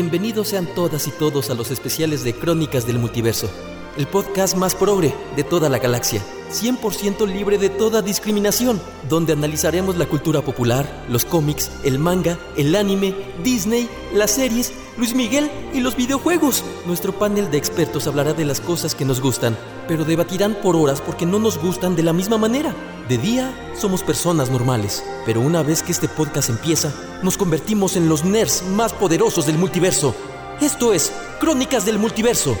Bienvenidos sean todas y todos a los especiales de Crónicas del Multiverso, el podcast más progre de toda la galaxia, 100% libre de toda discriminación, donde analizaremos la cultura popular, los cómics, el manga, el anime, Disney, las series, Luis Miguel y los videojuegos. Nuestro panel de expertos hablará de las cosas que nos gustan, pero debatirán por horas porque no nos gustan de la misma manera. De día somos personas normales, pero una vez que este podcast empieza, nos convertimos en los nerds más poderosos del multiverso. Esto es Crónicas del Multiverso.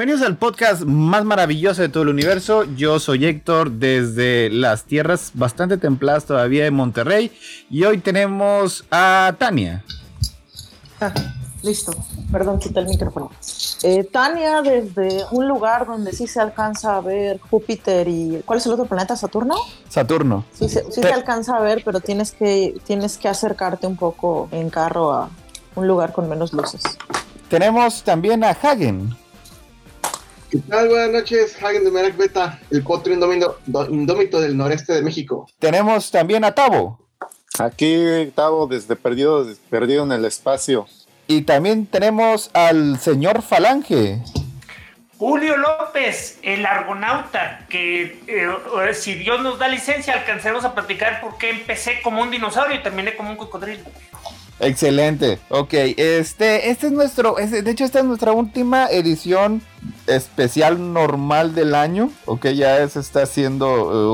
Bienvenidos al podcast más maravilloso de todo el universo. Yo soy Héctor desde las tierras bastante templadas todavía de Monterrey y hoy tenemos a Tania. Ah, listo, perdón, quita el micrófono. Eh, Tania desde un lugar donde sí se alcanza a ver Júpiter y... ¿Cuál es el otro planeta? ¿Saturno? Saturno. Sí, se, sí se alcanza a ver, pero tienes que, tienes que acercarte un poco en carro a un lugar con menos luces. Tenemos también a Hagen. ¿Qué tal? Buenas noches, Hagen de Merak Beta, el potro indómito, indómito, del noreste de México. Tenemos también a Tavo. Aquí Tavo desde perdido, perdido en el espacio. Y también tenemos al señor Falange. Julio López, el argonauta, que eh, si Dios nos da licencia alcanzaremos a platicar por qué empecé como un dinosaurio y terminé como un cocodrilo. Excelente. Ok, este, este es nuestro, de hecho esta es nuestra última edición especial normal del año. Ok, ya se está haciendo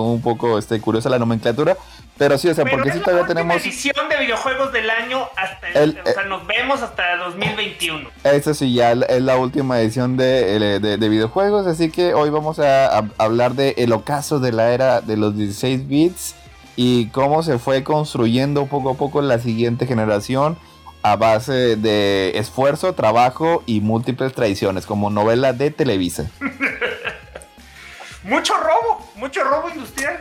uh, un poco este, curiosa la nomenclatura. Pero sí, o sea, Pero porque sí la todavía tenemos. edición de videojuegos del año hasta El- o sea, nos vemos hasta 2021. Esta sí, ya es la última edición de, de- de videojuegos. Así que hoy vamos a, a hablar de el ocaso de la era de los 16 bits y cómo se fue construyendo poco a poco la siguiente generación a base de esfuerzo, trabajo y múltiples tradiciones, como novela de Televisa. Mucho robo, mucho robo industrial.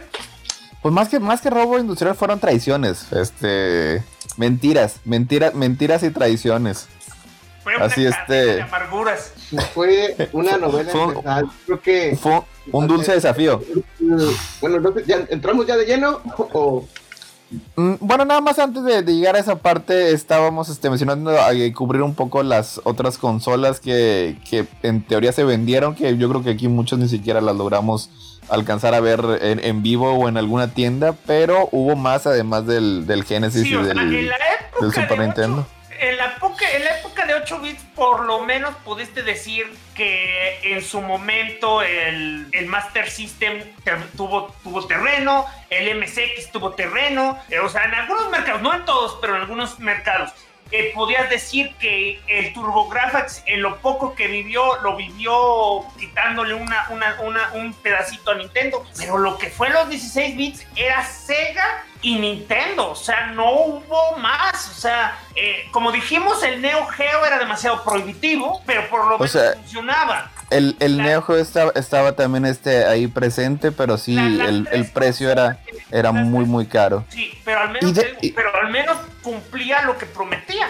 Pues más que, más que robo industrial fueron traiciones. Este. Mentiras, mentiras, mentiras y traiciones. Fue una Así, este- de amarguras. Fue una novela Fue un-. Creo que. Fue un dulce desafío. Bueno, no ¿ya ¿entramos ya de lleno? O, Bueno, nada más antes de, de llegar a esa parte, estábamos este, mencionando a, eh, cubrir un poco las otras consolas que, que en teoría se vendieron, que yo creo que aquí muchos ni siquiera las logramos alcanzar a ver en, en vivo o en alguna tienda, pero hubo más además del, del Genesis Sí, y sea, del, en la época del Super de Nintendo. En la, época, en la época de 8 bits, por lo menos pudiste decir que en su momento el, el Master System te- tuvo, tuvo terreno, el MSX tuvo terreno, eh, o sea, en algunos mercados, no en todos, pero en algunos mercados. Eh, podías decir que el TurboGrafx, en lo poco que vivió, lo vivió quitándole una, una, una- un pedacito a Nintendo. Pero lo que fue los 16 bits era Sega y Nintendo. O sea, no hubo más. O sea, eh, como dijimos, el Neo Geo era demasiado prohibitivo, pero por lo menos sea, funcionaba. El, el Neo estaba, estaba también este, ahí presente, pero sí, el, el precio era, era muy, muy caro. Sí, pero al menos, Y de- y- pero al menos cumplía lo que prometía.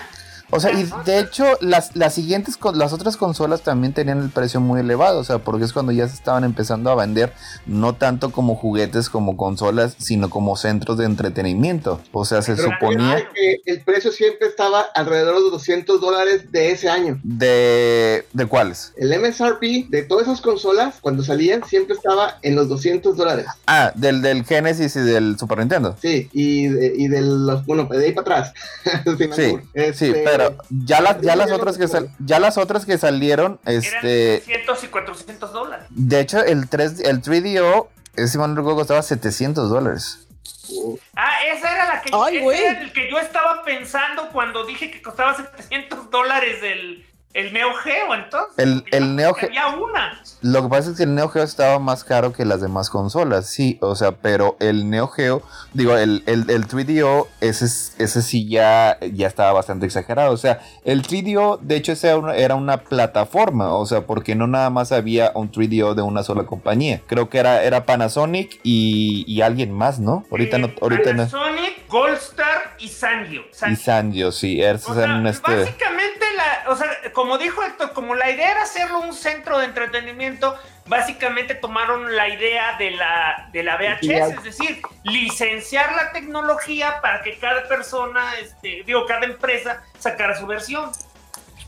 O sea, y de hecho, las, las siguientes, las otras consolas también tenían el precio muy elevado, o sea, porque es cuando ya se estaban empezando a vender, no tanto como juguetes, como consolas, sino como centros de entretenimiento. O sea, se Pero suponía que el precio siempre estaba alrededor de los 200 dólares de ese año. de... ¿De cuáles? El MSRP de todas esas consolas, cuando salían, siempre estaba en los 200 dólares. Ah, del, del Genesis y del Super Nintendo. Sí, y de, y de los, bueno, de ahí para atrás. Sí, sí, Este, pero ya las, ya las otras que sal- ya las otras que salieron, Eran este, 300 y 400 dólares. de hecho el 3 el 3DO, ese mal costaba 700 dólares. Ah, esa era la que, Ay, ese era el que yo estaba pensando cuando dije que costaba 700 dólares el, el Neo Geo, entonces. El- el Neo que Había una. Lo que pasa es que el Neo Geo estaba más caro que las demás consolas, sí, o sea, pero el Neo Geo, digo, el, el, el 3DO, ese, es- ese sí ya, ya estaba bastante exagerado, o sea, el 3DO, de hecho, ese era una, era una plataforma, o sea, porque no nada más había un 3DO de una sola compañía, creo que era, era Panasonic y, y alguien más, ¿no? Ahorita no, Eh, ahorita no. Panasonic, Goldstar y Sanyo. Y. Sanyo, sí, O sea, este... básicamente, la, o sea, como dijo Héctor, como la idea era hacerlo un centro de entretenimiento, básicamente tomaron la idea de la, de la VHS, es decir, licenciar la tecnología para que cada persona, este, digo, cada empresa sacara su versión.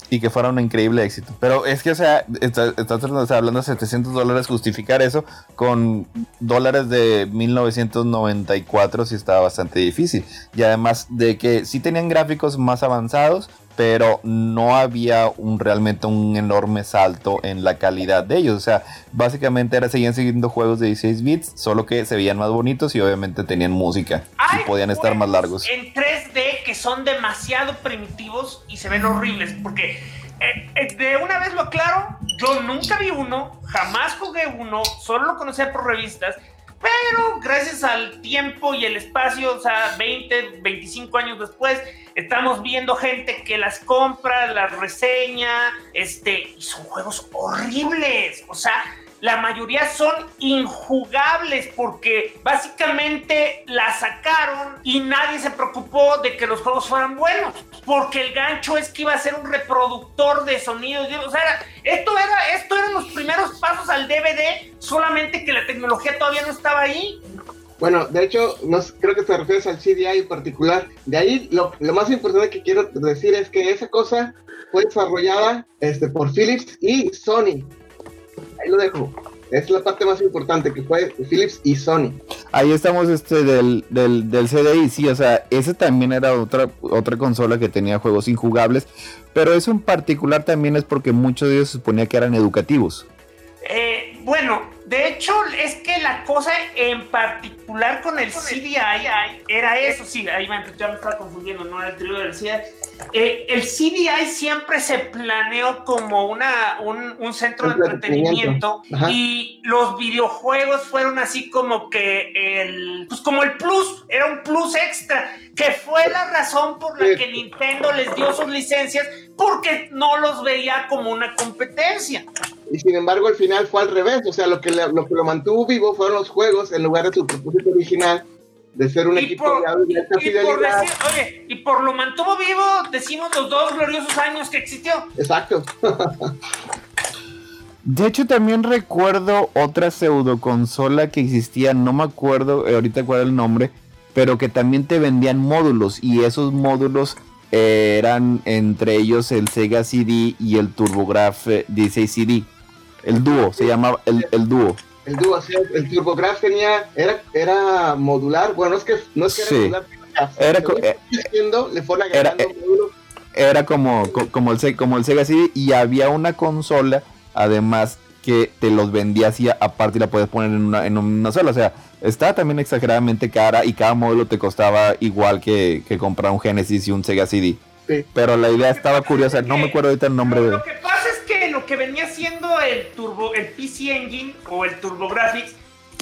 y que fuera un increíble éxito. Pero es que, o sea, estás está, sea, hablando de 700 dólares, justificar eso con dólares de 1994 sí estaba bastante difícil. Y además de que sí tenían gráficos más avanzados, pero no había un realmente un enorme salto en la calidad de ellos. O sea, básicamente era, seguían siguiendo juegos de 16 bits, solo que se veían más bonitos y obviamente tenían música y podían estar más largos. En 3D que son demasiado primitivos y se ven horribles. Porque eh, eh, de una vez lo aclaro, yo nunca vi uno, jamás jugué uno, solo lo conocía por revistas. Pero gracias al tiempo y el espacio, o sea, 20, 25 años después, estamos viendo gente que las compra, las reseña, este, y son juegos horribles. O sea, la mayoría son injugables porque básicamente la sacaron y nadie se preocupó de que los juegos fueran buenos. Porque el gancho es que iba a ser un reproductor de sonidos. O sea, esto, era, esto eran los primeros pasos al DVD, solamente que la tecnología todavía no estaba ahí. Bueno, de hecho, no, creo que te refieres al CDI en particular. De ahí, lo, lo más importante que quiero decir es que esa cosa fue desarrollada este, por Philips y Sony. Ahí lo dejo. Es la parte más importante que fue Philips y Sony. Ahí estamos este del, del, del CDI, sí, o sea, ese también era otra, otra consola que tenía juegos injugables, pero eso en particular también es porque muchos de ellos se suponía que eran educativos. Eh, bueno, de hecho, es que la cosa en particular con el CDI era eso, sí, ahí me, ya me estaba confundiendo, no era el trío del CDI. Eh, el CDI siempre se planeó como una, un, un centro de entretenimiento y los videojuegos fueron así como que el, pues como el plus, era un plus extra, que fue la razón por la que Nintendo les dio sus licencias porque no los veía como una competencia. Y sin embargo, al final fue al revés. O sea, lo que, le- lo, que lo mantuvo vivo fueron los juegos en lugar de su propósito original de ser un Y equipo por- de alta Y por, fidelidad. decir, oye, y por lo mantuvo vivo, decimos los dos gloriosos años que existió. Exacto. De hecho, también recuerdo otra pseudo consola que existía, no me acuerdo eh, ahorita cuál era el nombre, pero que también te vendían módulos y esos módulos eh, eran entre ellos el Sega CD y el TurboGraf eh, 16 CD. El dúo, se llamaba el, el dúo. El dúo, sea, el TurboGraph tenía, era, era modular. Bueno, no es que, no es que era Sí. modular, Era fue le fueron era- como, co- como, el, como el Sega CD y había una consola, además, que te los vendía así aparte y la puedes poner en una, en una sola. O sea, estaba también exageradamente cara y cada módulo te costaba igual que, que comprar un Genesis y un Sega CD. Sí. Pero la idea estaba curiosa, no me acuerdo ahorita el nombre de... lo que pasa es que lo que venía siendo el turbo, el PC Engine o el TurboGrafx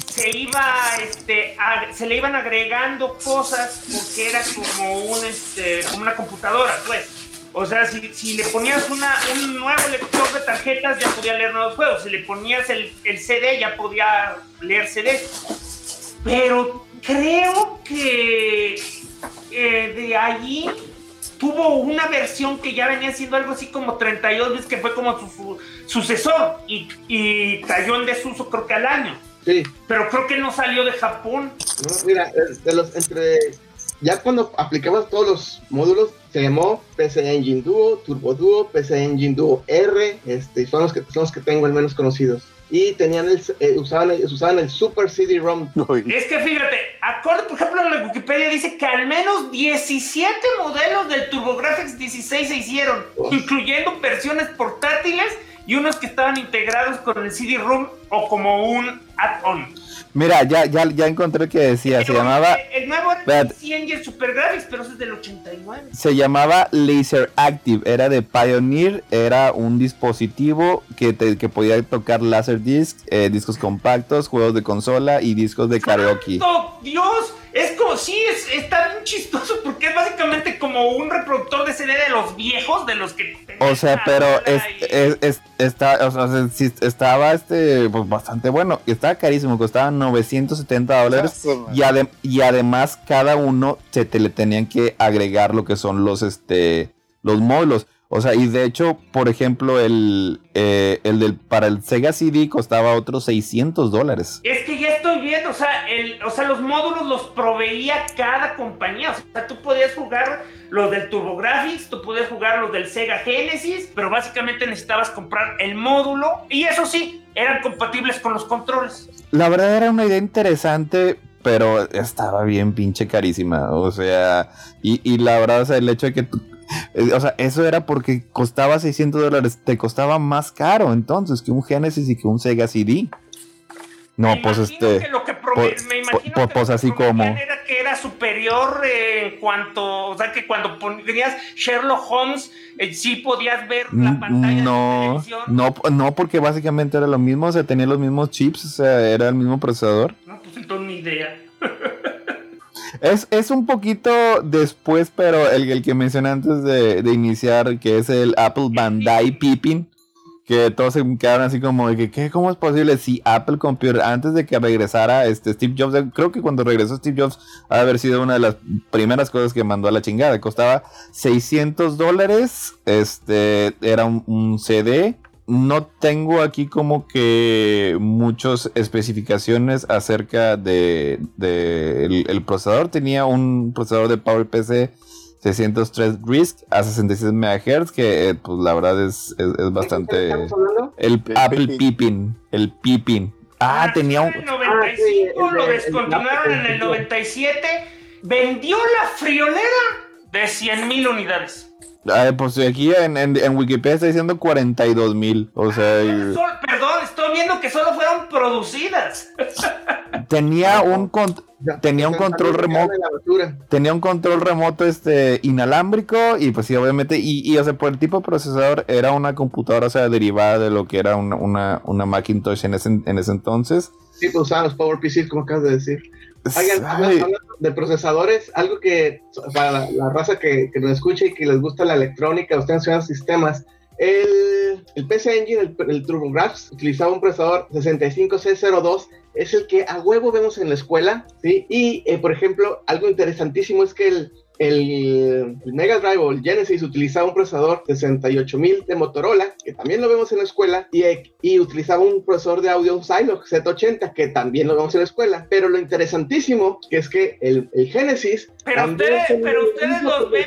se iba, este, a- se le iban agregando cosas porque era como un, este, como una computadora, pues. O sea, si, si le ponías una, un nuevo lector de tarjetas ya podía leer nuevos juegos. Si le ponías el, el CD ya podía leer CDs. Pero creo que eh, de allí tuvo una versión que ya venía siendo algo así como 32 bits, que fue como su, su- sucesor y, y cayó en desuso creo que al año. Sí, Pero creo que no salió de Japón. no, mira, de los entre ya cuando aplicamos todos los módulos se llamó PC Engine Duo, Turbo Duo, PC Engine Duo R, este, son los que son los que tengo al menos conocidos. Y tenían el, eh, usaban, el- usaban el Super CD-ROM. Es que fíjate, acorde, por ejemplo, en la Wikipedia dice que al menos 17 modelos del TurboGrafx 16 se hicieron, Uf. incluyendo versiones portátiles y unos que estaban integrados con el CD-ROM o como un add-on. Mira, ya, ya, ya encontré el que decía, se Pero, llamaba, eh, El nuevo era Espérate. el Engine Super Graphics, pero ese es del 89. se llamaba Laser Active, era de Pioneer, era un dispositivo que, te- que podía tocar Laserdisc, eh, discos compactos, juegos de consola y discos de karaoke. ¡Santo Dios! Es como, sí, es, está bien chistoso porque es básicamente como un reproductor de CD de los viejos, de los que... O sea, pero es, y- es- es- está, o sea, sí, estaba este, pues, bastante bueno. y Estaba carísimo, costaba 970 dólares. Y, y además cada uno se te le tenían que agregar lo que son los, este, los módulos. O sea, y de hecho, por ejemplo, el, eh, el del, para el Sega CD costaba otros 600 dólares. Es que ya estoy viendo, o sea, el, o sea, los módulos los proveía cada compañía. O sea, tú podías jugar los del TurboGrafx, tú podías jugar los del Sega Genesis, pero básicamente necesitabas comprar el módulo y eso sí, eran compatibles con los controles. La verdad era una idea interesante, pero estaba bien pinche carísima. O sea, y, y la verdad, o sea, el hecho de que O sea, eso era porque costaba 600 dólares. Te costaba más caro entonces que un Genesis y que un Sega CD. No, Me pues este. que lo que pues- me imagino pues- que pues lo así como- era que era superior eh, en cuanto, o sea, que cuando ponías Sherlock Holmes, eh, sí podías ver la Mm, pantalla de No, tu televisión. no, no, porque básicamente era lo mismo, o sea, tenía los mismos chips, o sea, era el mismo procesador. No, pues entonces ni idea. Es, es un poquito después, pero el, que mencioné antes de, de iniciar, que es el Apple Bandai Pippin, que todos se quedaron así como de que, ¿qué? ¿cómo es posible? Si Apple Computer, antes de que regresara este Steve Jobs, creo que cuando regresó Steve Jobs, ha haber sido una de las primeras cosas que mandó a la chingada, costaba 600 dólares, este, era un CD. No tengo aquí como que muchas especificaciones acerca de, de el, el procesador. Tenía un procesador de PowerPC 603 RISC a 66 MHz que eh, pues la verdad es, es, es bastante... El El Apple Pippin. El Pippin. Ah, tenía un... En el 95, Ah, sí, el lo de- el descontinuaron en el Apple. 97, vendió la friolera de 100 mil unidades. Ay, pues aquí en, en- en Wikipedia está diciendo 42 mil. O sea, y- Sol- perdón, estoy viendo que solo fueron producidas. tenía un con- Ya, tenía un control remoto. tenía un control remoto este inalámbrico y pues sí obviamente y, y o sea por el tipo de procesador era una computadora o sea derivada de lo que era una, una, una Macintosh en ese, en ese entonces Sí, pues usaban los PowerPCs, como acabas de decir. Oigan, Ay, hablando de procesadores, algo que para la, la raza que, que nos escucha y que les gusta la electrónica, ustedes enseñan sistemas, el, el PC Engine, el, el TurboGrafx, utilizaba un procesador 65C02, es el que a huevo vemos en la escuela, ¿sí? Y, eh, por ejemplo, algo interesantísimo es que el, el, el Mega Drive o el Genesis utilizaba un procesador 68000 de Motorola, que también lo vemos en la escuela, y, y utilizaba un procesador de audio Zilog Z80, que también lo vemos en la escuela. Pero lo interesantísimo que es que el, el Genesis Pero también ustedes- pero ustedes los ven-.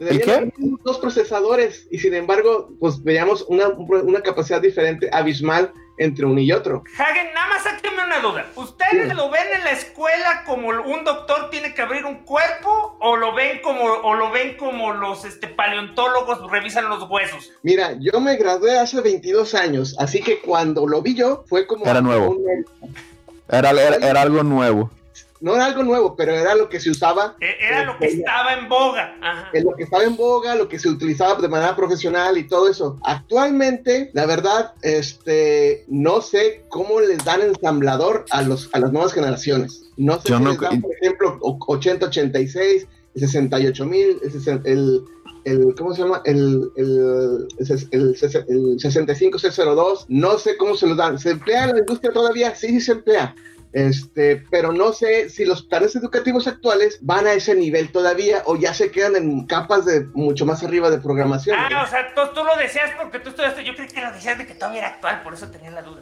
¿El qué? dos procesadores y sin embargo, pues veíamos una, una capacidad diferente, abismal entre uno y otro. Hagen, nada más sáquenme una duda. ¿Ustedes Sí. lo ven en la escuela como un doctor tiene que abrir un cuerpo o lo ven como o lo ven como los este, paleontólogos revisan los huesos? Mira, yo me gradué hace 22 años, así que cuando lo vi yo fue como Era nuevo. un- era, era, era algo nuevo no era algo nuevo, pero era lo que se usaba E- Era lo que Eh, estaba en boga. Ajá. es lo que estaba en boga, lo que se utilizaba de manera profesional y todo eso. Actualmente, la verdad, este, no sé cómo les dan ensamblador a, los, a las nuevas generaciones. No sé Yo si no les dan, por ejemplo, o- 8086, el 68000, el, el, el- ¿cómo se llama? El, el, el, el ses- el 65C02. No sé cómo se los dan. ¿Se emplea en la industria todavía? Sí, sí se emplea. Este, pero no sé si los planes educativos actuales van a ese nivel todavía o ya se quedan en capas de mucho más arriba de programación. Ah, o sea, tú, tú lo deseas porque tú estudiaste. Yo creí que lo deseas de que todavía era actual, por eso tenía la duda.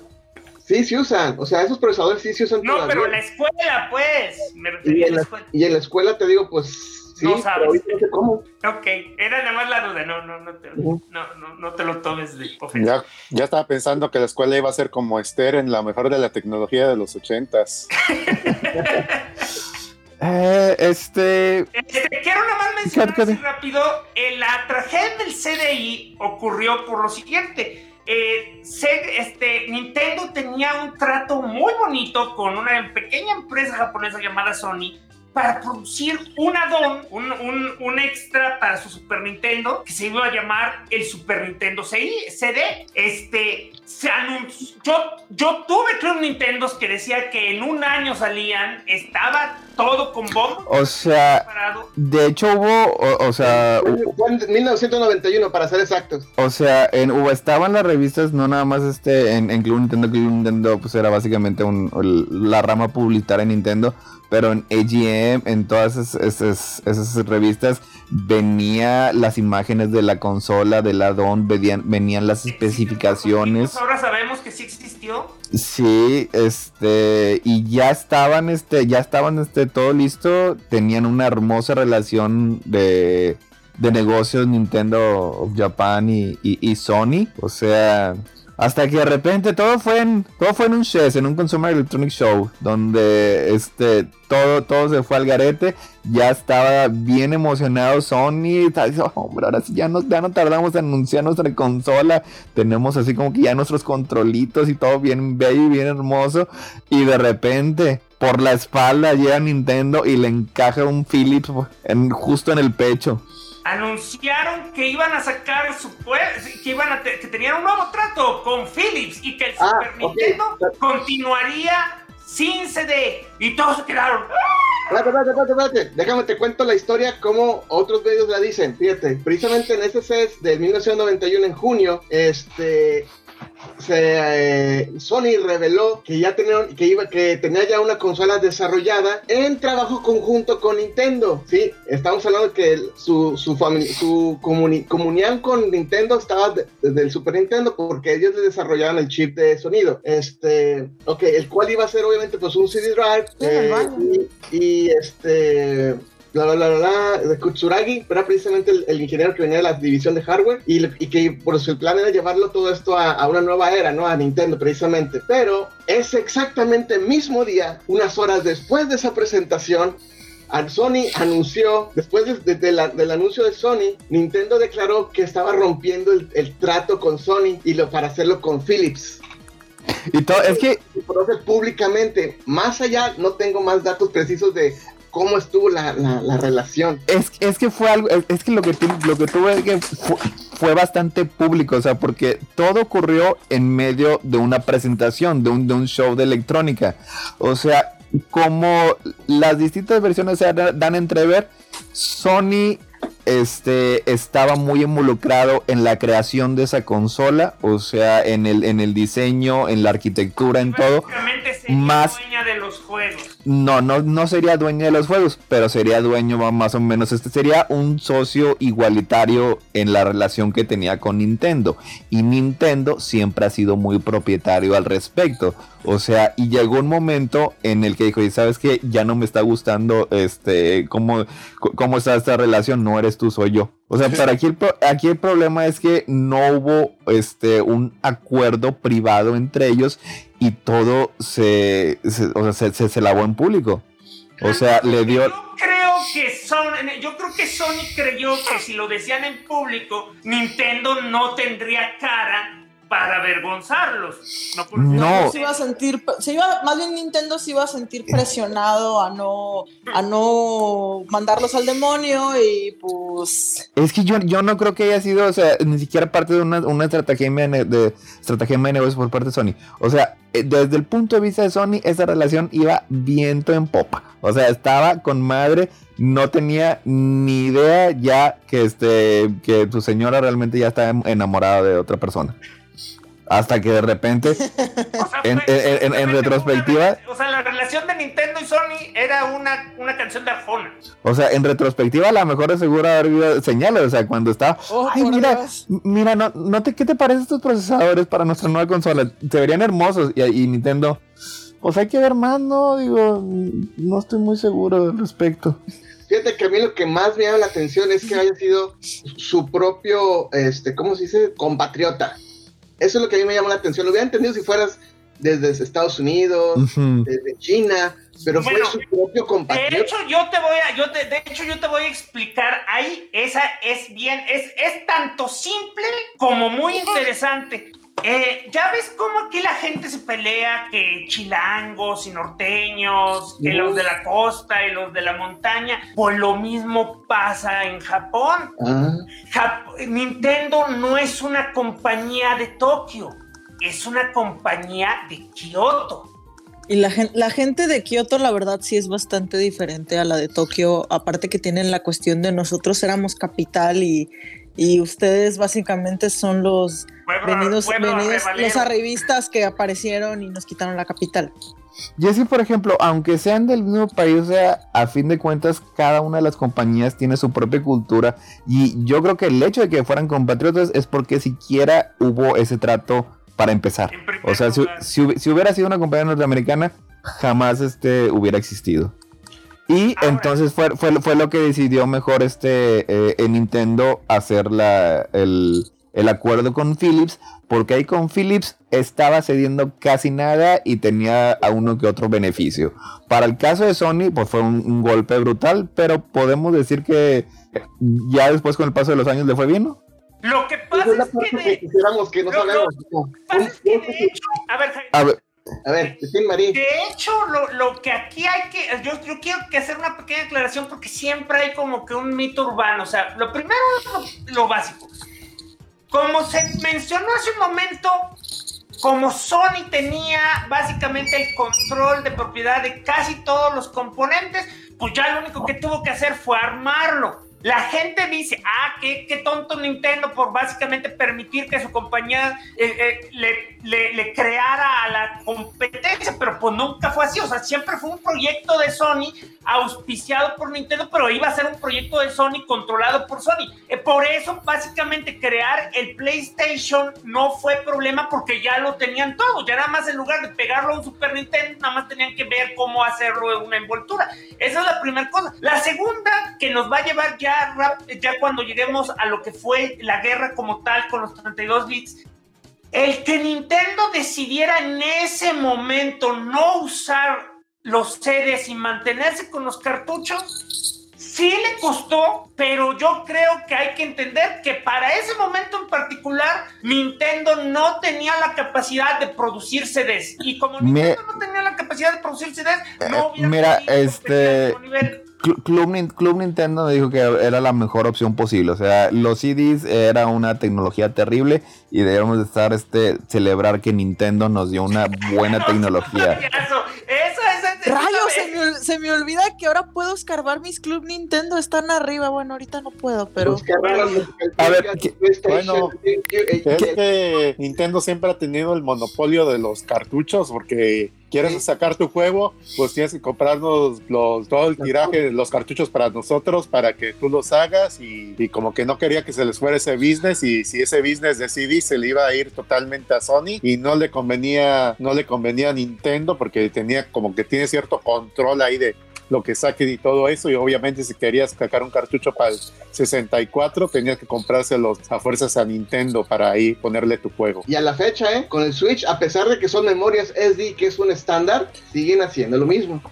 Sí, sí usan. O sea, esos procesadores sí se usan No, todavía. pero en la escuela, pues. Me refería a en la, escuela. y en la escuela te digo, pues sí, No sabes. ahorita no sé cómo. Ok, era nada más la duda. No, no, no te, no, no, no te lo tomes de ofensa. Ya, ya estaba pensando que la escuela iba a ser como Esther en la mejor de la tecnología de los ochentas. Eh, este. Este, quiero nada más mencionar así rápido, eh, la tragedia del CDI ocurrió por lo siguiente. Eh, se- este, Nintendo tenía un trato muy bonito con una pequeña empresa japonesa llamada Sony para producir un add-on, un, un- un extra para su Super Nintendo que se iba a llamar el Super Nintendo CD. Este, se anunció, yo, yo tuve Club Nintendos que decía que en un año salían, estaba todo con bombo O sea, preparado. de hecho hubo. O, o sea. Fue en 1991, para ser exactos. O sea, en, hubo- estaban las revistas, no nada más este, en, en Club Nintendo, Club Nintendo pues era básicamente un, el- la rama publicitaria de Nintendo, pero en AGM, en todas esas, esas- esas revistas, venía las imágenes de la consola, del add-on, venían, venían las especificaciones. Ahora sabemos que sí existió. Sí, este, y ya estaban, este, ya estaban, este, todo listo, tenían una hermosa relación de, de negocios Nintendo of Japan y, y- y Sony, o sea, hasta que de repente todo fue en, todo fue en un CES, en un Consumer Electronic Show, donde, este, todo, se fue al garete, ya estaba bien emocionado Sony, dice, hombre, ahora sí ya no, ya no tardamos en anunciar nuestra consola, tenemos así como que ya nuestros controlitos y todo bien bello y bien hermoso. Y de repente, por la espalda llega Nintendo y le encaja un Philips en, justo en el pecho. Anunciaron que iban a sacar su que iban a te- que tenían un nuevo trato con Philips y que el Ah, Super. Nintendo continuaría sin CD y todos se quedaron. Espérate, espérate, espérate, espérate. Déjame te cuento la historia como otros medios la dicen. Fíjate, precisamente en ese CES de 1991 en junio, este se, eh, Sony reveló que ya tenía que iba que tenía ya una consola desarrollada en trabajo conjunto con Nintendo. Sí, estamos hablando que su su, su comuni- comunión con Nintendo estaba de- desde el Super Nintendo porque ellos le desarrollaban el chip de sonido. Este, ok, el cual iba a ser obviamente pues un CD drive eh, y, este bla bla bla bla, de Kutsuragi era precisamente el, el ingeniero que venía de la división de hardware y, que por su plan era llevarlo todo esto a, a una nueva era, ¿no? A Nintendo precisamente. Pero ese exactamente mismo día, unas horas después de esa presentación, Sony anunció, después de- de- de la- del anuncio de Sony, Nintendo declaró que estaba rompiendo el, el trato con Sony y lo para hacerlo con Philips. Y todo, es que públicamente. Más allá, no tengo más datos precisos de cómo estuvo la, la- la relación. Es, es que fue algo, es, que lo que, lo que tuve que fue, fue bastante público, o sea, porque todo ocurrió en medio de una presentación, de un, de un show de electrónica. O sea, como las distintas versiones se dan entrever, Sony este, estaba muy involucrado en la creación de esa consola, o sea, en el, en el diseño, en la arquitectura, en todo. Sería más- dueña de los juegos. No, no, no sería dueño de los juegos, pero sería dueño más o menos. Este sería un socio igualitario en la relación que tenía con Nintendo. Y Nintendo siempre ha sido muy propietario al respecto. O sea, y llegó un momento en el que dijo, y sabes que ya no me está gustando este cómo, cómo está esta relación, no eres tú, soy yo. O sea, pero aquí el, pro- aquí el problema es que no hubo este un acuerdo privado entre ellos y todo se, se- o sea, se, se- se lavó en público. O sea, le dio... Yo creo que son, yo creo que Sony creyó que si lo decían en público, Nintendo no tendría cara para avergonzarlos. No, por- No. se iba a sentir, se iba, más bien Nintendo se iba a sentir presionado a no, a no mandarlos al demonio y pues Es que yo, yo no creo que haya sido, o sea, ni siquiera parte de una, una estrategia de, de estratagema de negocios por parte de Sony. O sea, eh, desde el punto de vista de Sony, esa relación iba viento en popa. O sea, estaba con madre, no tenía ni idea ya que este que tu señora realmente ya estaba enamorada de otra persona. Hasta que de repente O sea, En- fue en- en- en simplemente retrospectiva- una o sea, la relación de Nintendo y Sony era una, una canción de Arjona. O sea, en retrospectiva, a lo mejor es seguro haber habido señales. O sea, cuando está. Oh, Ay, mira, Dios. mira, no, no te, ¿qué te parecen estos procesadores para nuestra nueva consola? Se verían hermosos. Y, y Nintendo. Pues hay que ver más, ¿no? Digo, no estoy muy seguro al respecto. Fíjate que a mí lo que más me llama la atención es que haya sido su propio, este, ¿cómo se dice? Compatriota. Eso es lo que a mí me llama la atención. Lo hubiera entendido si fueras desde Estados Unidos, desde China, pero Bueno, fue su propio De compatriota. hecho, yo te voy a, yo te, de hecho, yo te voy a explicar ahí, esa es bien, es, es tanto simple como muy interesante. Eh, ya ves cómo aquí la gente se pelea que chilangos y norteños, que Sí. los de la costa y los de la montaña, pues lo mismo pasa en Japón. Ah, Jap- Nintendo no es una compañía de Tokio, es una compañía de Kioto. Y la, gen- la gente de Kioto, la verdad, sí es bastante diferente a la de Tokio. Aparte que tienen la cuestión de nosotros éramos capital y, y ustedes básicamente son los Pueblo- venidos, pueblo venidos los arribistas que aparecieron y nos quitaron la capital. Jesse, por ejemplo, aunque sean del mismo país, o sea, a fin de cuentas, cada una de las compañías tiene su propia cultura. Y yo creo que el hecho de que fueran compatriotas es porque siquiera hubo ese trato para empezar. O sea, si, si hubiera sido una compañía norteamericana, jamás este hubiera existido. Y Ahora- entonces fue, fue, fue lo que decidió mejor este eh, en Nintendo hacer la, el, el acuerdo con Philips, porque ahí con Philips estaba cediendo casi nada y tenía a uno que otro beneficio. Para el caso de Sony, pues fue un, un golpe brutal, pero podemos decir que ya después con el paso de los años le fue bien, ¿no? Lo que pasa es que que de, quisiéramos que no lo que pasa es que de hecho, a ver, Jaime, A ver, A ver, de hecho, lo, lo que aquí hay que, yo, yo quiero que hacer una pequeña aclaración porque siempre hay como que un mito urbano. O sea, lo primero es lo, lo básico. Como se mencionó hace un momento, como Sony tenía básicamente el control de propiedad de casi todos los componentes, pues ya lo único que tuvo que hacer fue armarlo. La gente dice, ah, qué, qué tonto Nintendo por básicamente permitir que su compañía eh, eh, le, le- creara a la competencia, pero pues nunca fue así, o sea, siempre fue un proyecto de Sony auspiciado por Nintendo, pero iba a ser un proyecto de Sony controlado por Sony. Eh, por eso, básicamente, crear el PlayStation no fue problema porque ya lo tenían todo, ya nada más en lugar de pegarlo a un Super Nintendo, nada más tenían que ver cómo hacerlo en una envoltura. Esa es la primera cosa. La segunda, que nos va a llevar ya, rap- ya cuando lleguemos a lo que fue la guerra como tal con los 32 bits, el que Nintendo decidiera en ese momento no usar los CDs y mantenerse con los cartuchos, sí le costó, pero yo creo que hay que entender que para ese momento en particular, Nintendo no tenía la capacidad de producir CDs. Y como Me- Nintendo no tenía la capacidad de producir CDs, no Eh, hubiera mira, este- nivel. Cl- Club, Nin- Club Nintendo me dijo que era la mejor opción posible. O sea, los CDs era una tecnología terrible y debemos de estar, este, celebrar que Nintendo nos dio una buena tecnología. Eso, eso, Rayos, se me, se me olvida que ahora puedo escarbar mis Club Nintendo. Están arriba. Bueno, ahorita no puedo, pero. Que A ver, el ¿qué- PlayStation, bueno, Es que- que Nintendo siempre ha tenido el monopolio de los cartuchos porque quieres sacar tu juego, pues tienes que comprarnos los, todo el tiraje los cartuchos para nosotros para que tú los hagas y, y como que no quería que se les fuera ese business y si ese business de CD se le iba a ir totalmente a Sony y no le convenía no le convenía a Nintendo porque tenía como que tiene cierto control ahí de lo que saquen y todo eso y obviamente si querías sacar un cartucho para el 64 tenías que comprárselos a fuerzas a Nintendo para ahí ponerle tu juego. Y a la fecha, ¿eh? con el Switch, a pesar de que son memorias SD, que es un estándar, siguen haciendo lo mismo.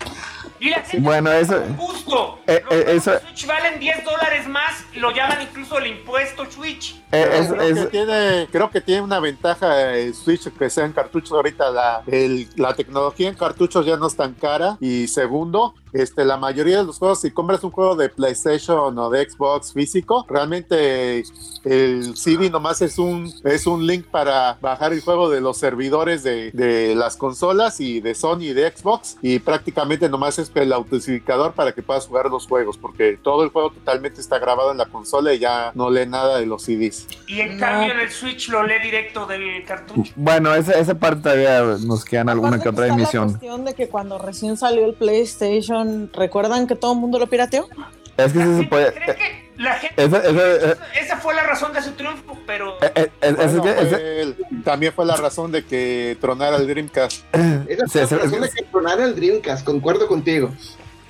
Y la gente Bueno, eso- justo. eh, los eh, eso- Switch valen 10 dólares más, lo llaman incluso el impuesto Switch. Eh, es- creo, es- que tiene, creo que tiene una ventaja el Switch que sea en cartuchos ahorita la, el- la tecnología en cartuchos ya no es tan cara y segundo este, la mayoría de los juegos, si compras un juego de PlayStation o de Xbox físico, realmente el CD nomás es un, es un link para bajar el juego de los servidores de, de las consolas y de Sony y de Xbox y prácticamente nomás es el autentificador para que puedas jugar los juegos porque todo el juego totalmente está grabado en la consola y ya no lee nada de los CDs. Y en cambio en el Switch lo lee directo del cartucho. Bueno, esa, esa parte todavía nos quedan alguna que otra emisión. La cuestión de que cuando recién salió el PlayStation, ¿recuerdan que todo el mundo lo pirateó? Es que La sí se gente puede. cree que la gente- Esa- esa- esa fue la razón de su triunfo, pero eh, eh, es- es Bueno, que- es- fue el- también fue la razón de que tronara el Dreamcast. Esa sí, la razón de es- que tronara el Dreamcast, concuerdo contigo.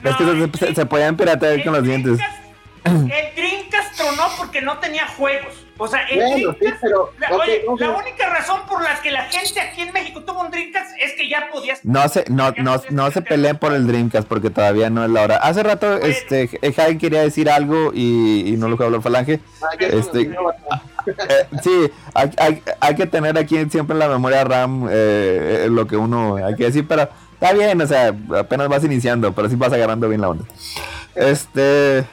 Es que se, se- se podían piratear el con los dientes. El Dreamcast tronó porque no tenía juegos. O sea, el Bueno, sí, Dreamcast- pero. la, oye, única razón por la que la gente aquí en México tuvo un Dreamcast es que ya podías. No se, no, no, no se peleen por el Dreamcast porque todavía no es la hora. Hace rato, este, Javi quería decir algo y, y no lo habló Falange. Ah, este- basta. Eh, sí, hay, hay- hay que tener aquí siempre en la memoria RAM eh, eh, lo que uno hay que decir, pero está bien, o sea, apenas vas iniciando, pero sí vas agarrando bien la onda. Este,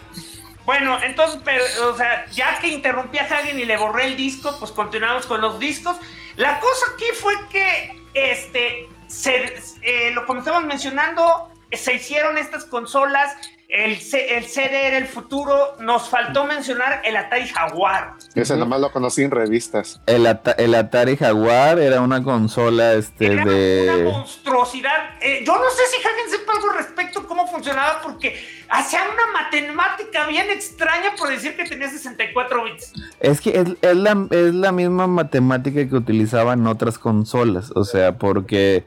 Bueno, entonces, pero, o sea, ya que interrumpí a Hagen y le borré el disco, pues continuamos con los discos. La cosa aquí fue que, este, se, eh, lo como estábamos mencionando, se hicieron estas consolas, el, C- el CD era el futuro, nos faltó mencionar el Atari Jaguar. Ese nomás lo conocí en revistas. el, Ata- el Atari Jaguar era una consola este Era una de... monstruosidad. Eh, yo no sé si Hagen sepa algo al respecto cómo funcionaba, porque hacía una matemática bien extraña por decir que tenía 64 bits. Es que es, es la, es la misma matemática que utilizaban otras consolas, o sea, porque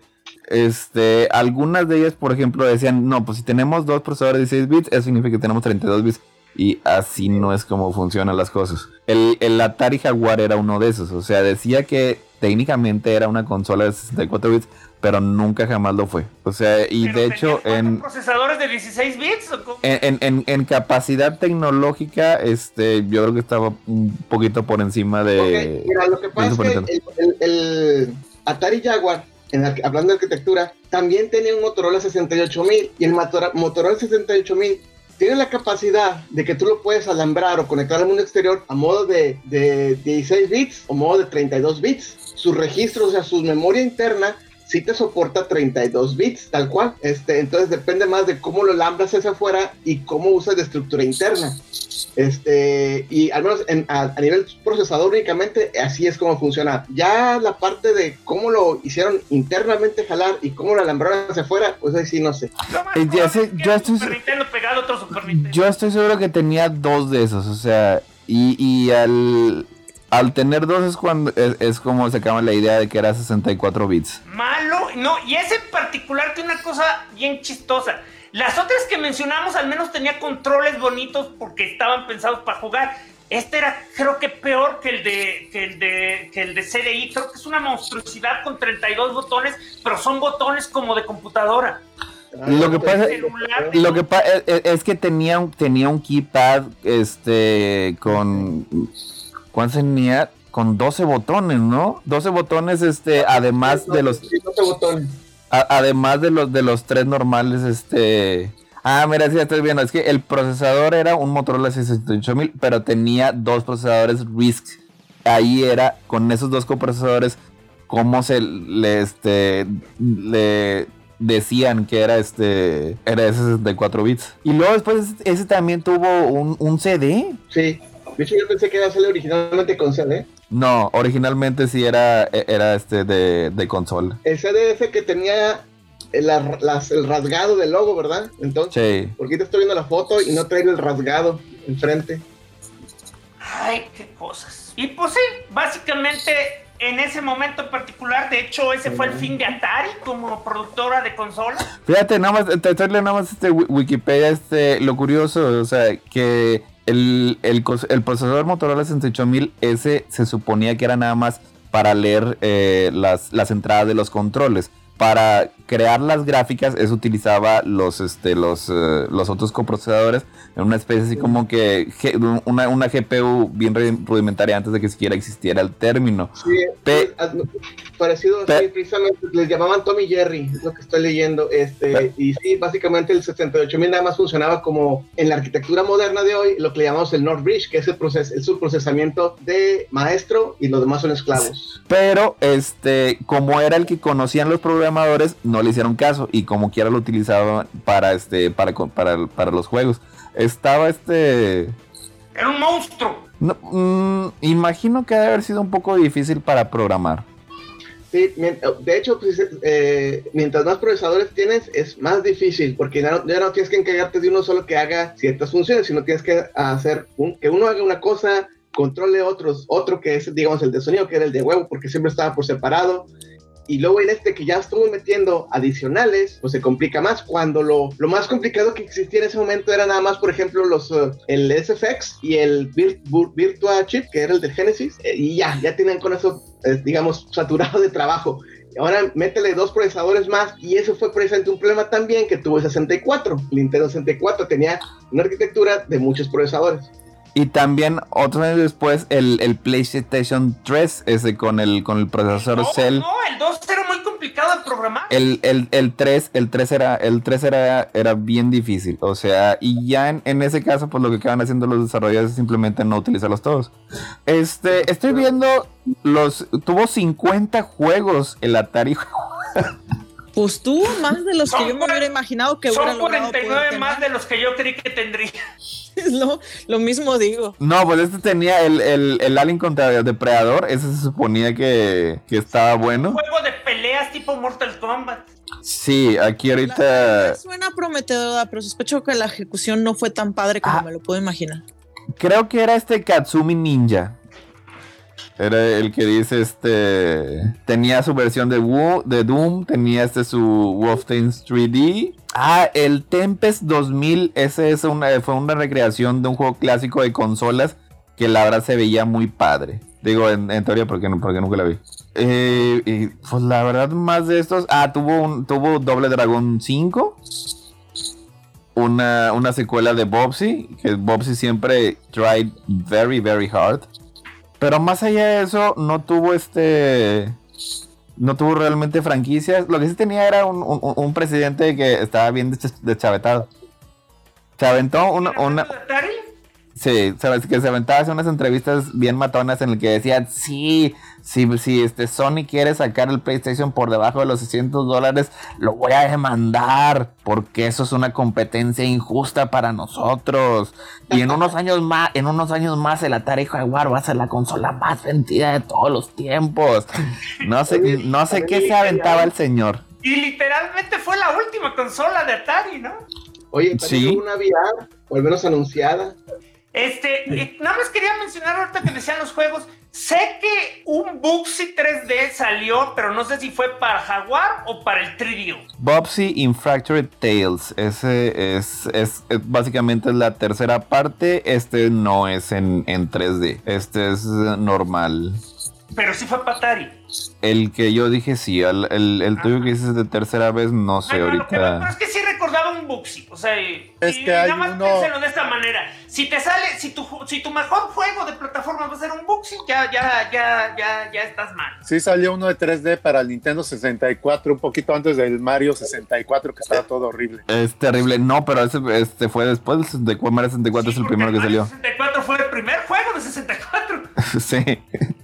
este, algunas de ellas, por ejemplo, decían, no, pues si tenemos dos procesadores de 16 bits, eso significa que tenemos 32 bits. Y así no es como funcionan las cosas. El, el Atari Jaguar era uno de esos, o sea, decía que técnicamente era una consola de 64 bits, pero nunca jamás lo fue. O sea, y Pero de hecho, en, procesadores de 16 bits o en, en- en- en capacidad tecnológica, este, yo creo que estaba un poquito por encima de. Ok, mira, lo que pasa es Super que Nintendo. el, el- el Atari Jaguar, en hablando de arquitectura, también tenía un Motorola 68000 y el Motorola 68000 tiene la capacidad de que tú lo puedes alambrar o conectar al mundo exterior a modo de, de 16 bits o modo de 32 bits. Sus registros, o sea, su memoria interna sí te soporta 32 bits, tal cual. Este, entonces depende más de cómo lo alambras hacia afuera y cómo usas de estructura interna. Este, y al menos en- a, a nivel procesador únicamente, así es como funciona. Ya la parte de cómo lo hicieron internamente jalar y cómo lo alambraron hacia afuera, pues ahí sí no sé. Ya probable sé, yo estoy- Super Nintendo pegado a otro Super Nintendo. Yo estoy seguro que tenía dos de esos, o sea, y, y al, al tener dos es cuando es, es como se acaba la idea de que era 64 bits. Malo, no, y ese en particular tiene una cosa bien chistosa. Las otras que mencionamos al menos tenía controles bonitos porque estaban pensados para jugar. Este era, creo que peor que el de que el de que el de CDI. Creo que es una monstruosidad con 32 botones, pero son botones como de computadora. Lo que pasa- Celular. Lo que pasa es, es que tenía un, tenía un keypad este con ¿cuántos tenía? Con 12 botones, ¿no? 12 botones este además de los Sí, no te botones. A- además de los de los tres normales, este. Ah, mira, sí, estoy viendo. Es que el procesador era un Motorola 68000, pero tenía dos procesadores RISC. Ahí era, con esos dos coprocesadores, cómo se le, este, le decían que era este, era de 64 bits. Y luego después ese también tuvo un, un CD. Sí. De hecho, yo pensé que iba a salir originalmente con CD. No, originalmente sí era, era este de, de consola. El CD ese que tenía el, las- el rasgado del logo, ¿verdad? Entonces, Sí. porque te estoy viendo la foto y no trae el rasgado enfrente. Ay, qué cosas. Y pues sí, básicamente en ese momento en particular, de hecho, ese fue el fin de Atari como productora de consolas. Fíjate, nada más, te estoy leyendo nada más este wi- Wikipedia, este, lo curioso, o sea, que el, el, procesador Motorola 68000, ese se suponía que era nada más para leer eh, las, las entradas de los controles. Para crear las gráficas, eso utilizaba los, este, los, eh, los otros coprocesadores en una especie así como que una, una GPU bien ru- rudimentaria antes de que siquiera existiera el término. Sí, Pe- es- parecido Pe- así, precisamente les llamaban Tommy Jerry, es lo que estoy leyendo. Este, Pe- y sí, básicamente el 78000 nada más funcionaba como en la arquitectura moderna de hoy, lo que le llamamos el North Bridge, que es el, proces el subprocesamiento de maestro y los demás son esclavos. Pero este, como era el que conocían los programadores, no le hicieron caso y como quiera lo utilizaban para este, para, co- para, para los juegos. Estaba este. Era un monstruo. no, mm, imagino que debe haber sido un poco difícil para programar. Sí, de hecho, pues, eh, mientras más procesadores tienes, es más difícil, porque ya no, ya no tienes que encargarte de uno solo que haga ciertas funciones, sino tienes que hacer un, que uno haga una cosa, controle otros, otro que es, digamos, el de sonido, que era el de huevo, porque siempre estaba por separado. Y luego en este que ya estuvo metiendo adicionales, pues se complica más. Cuando lo, lo más complicado que existía en ese momento era nada más, por ejemplo, los, eh, el SFX y el Vir- Virtua Chip, que era el de Genesis, eh, y ya, ya tienen con eso, eh, digamos, saturado de trabajo. Ahora métele dos procesadores más y eso fue precisamente un problema también que tuvo el 64. El Nintendo 64 tenía una arquitectura de muchos procesadores. Y también otros años después el, el PlayStation 3, ese con el, con el procesador No, Cell. no, el 2 era muy complicado de programar. El, el, el 3, el 3 era, el 3 era, era bien difícil. O sea, y ya en, en ese caso, pues lo que acaban haciendo los desarrolladores es simplemente no utilizarlos todos. Este, estoy viendo los. Tuvo 50 juegos el Atari. Pues tú, más de los que yo me hubiera imaginado que hubiera Son logrado poder 49 más de los que yo creí que tendría. Es lo, lo mismo digo. No, pues este tenía el, el, el Alien contra el Depredador. Ese se suponía que, que estaba bueno. Juego de peleas tipo Mortal Kombat. Sí, aquí La- ahorita. suena prometedora, pero sospecho que la ejecución no fue tan padre como Ah. me lo puedo imaginar. Creo que era este Katsumi Ninja. Era el que dice este. Tenía su versión de, Wu- de Doom. Tenía este su Wolfenstein 3D. Ah, el Tempest 2000. Ese es una, fue una recreación de un juego clásico de consolas. Que la verdad se veía muy padre. Digo, en, teoría, porque, porque nunca la vi. Eh, y, pues la verdad, más de estos. Ah, tuvo, un, tuvo Doble Dragón 5 una, una secuela de Bobsy, que Bobsy siempre tried very, very hard. Pero más allá de eso, no tuvo este. No tuvo realmente franquicias. Lo que sí tenía era un, un- un presidente que estaba bien desch- deschavetado. Se aventó una, una. Sí, sabes que se aventaba hace unas entrevistas bien matonas en el que decía, sí, sí, sí, este Sony quiere sacar el PlayStation por debajo de los 600 dólares, lo voy a demandar porque eso es una competencia injusta para nosotros. Y en unos años más, en unos años más el Atari Jaguar va a ser la consola más vendida de todos los tiempos. No sé, no sé qué se aventaba el señor. Y literalmente fue la última consola de Atari, ¿no? Oye, Sí. también hubo una VR, o al menos anunciada. Este, eh, nada más quería mencionar ahorita que decían los juegos. Sé que un Bugsy 3D salió, pero no sé si fue para Jaguar o para el 3DO. Bobsy in Fractured Tales. Ese es, es, es- básicamente es la tercera parte. Este no es en, en 3D. Este es normal. Pero sí fue para Atari. El que yo dije sí, el, el, el tuyo que dices de tercera vez, no sé que no, pero es ahorita. que sí recordaba un Bugsy. O sea, y, Es y que hay nada más uno- piénselo de esta manera. Si te sale, si tu, si tu mejor juego de plataformas va a ser un Bugsy, ya, ya, ya, ya, ya estás mal. Sí salió uno de 3D para el Nintendo 64, un poquito antes del Mario 64, que estaba todo horrible. Es terrible. No, pero ese este fue después del 64. Mario 64 es el primero que Mario salió. 64 fue el primer juego de 64. sí.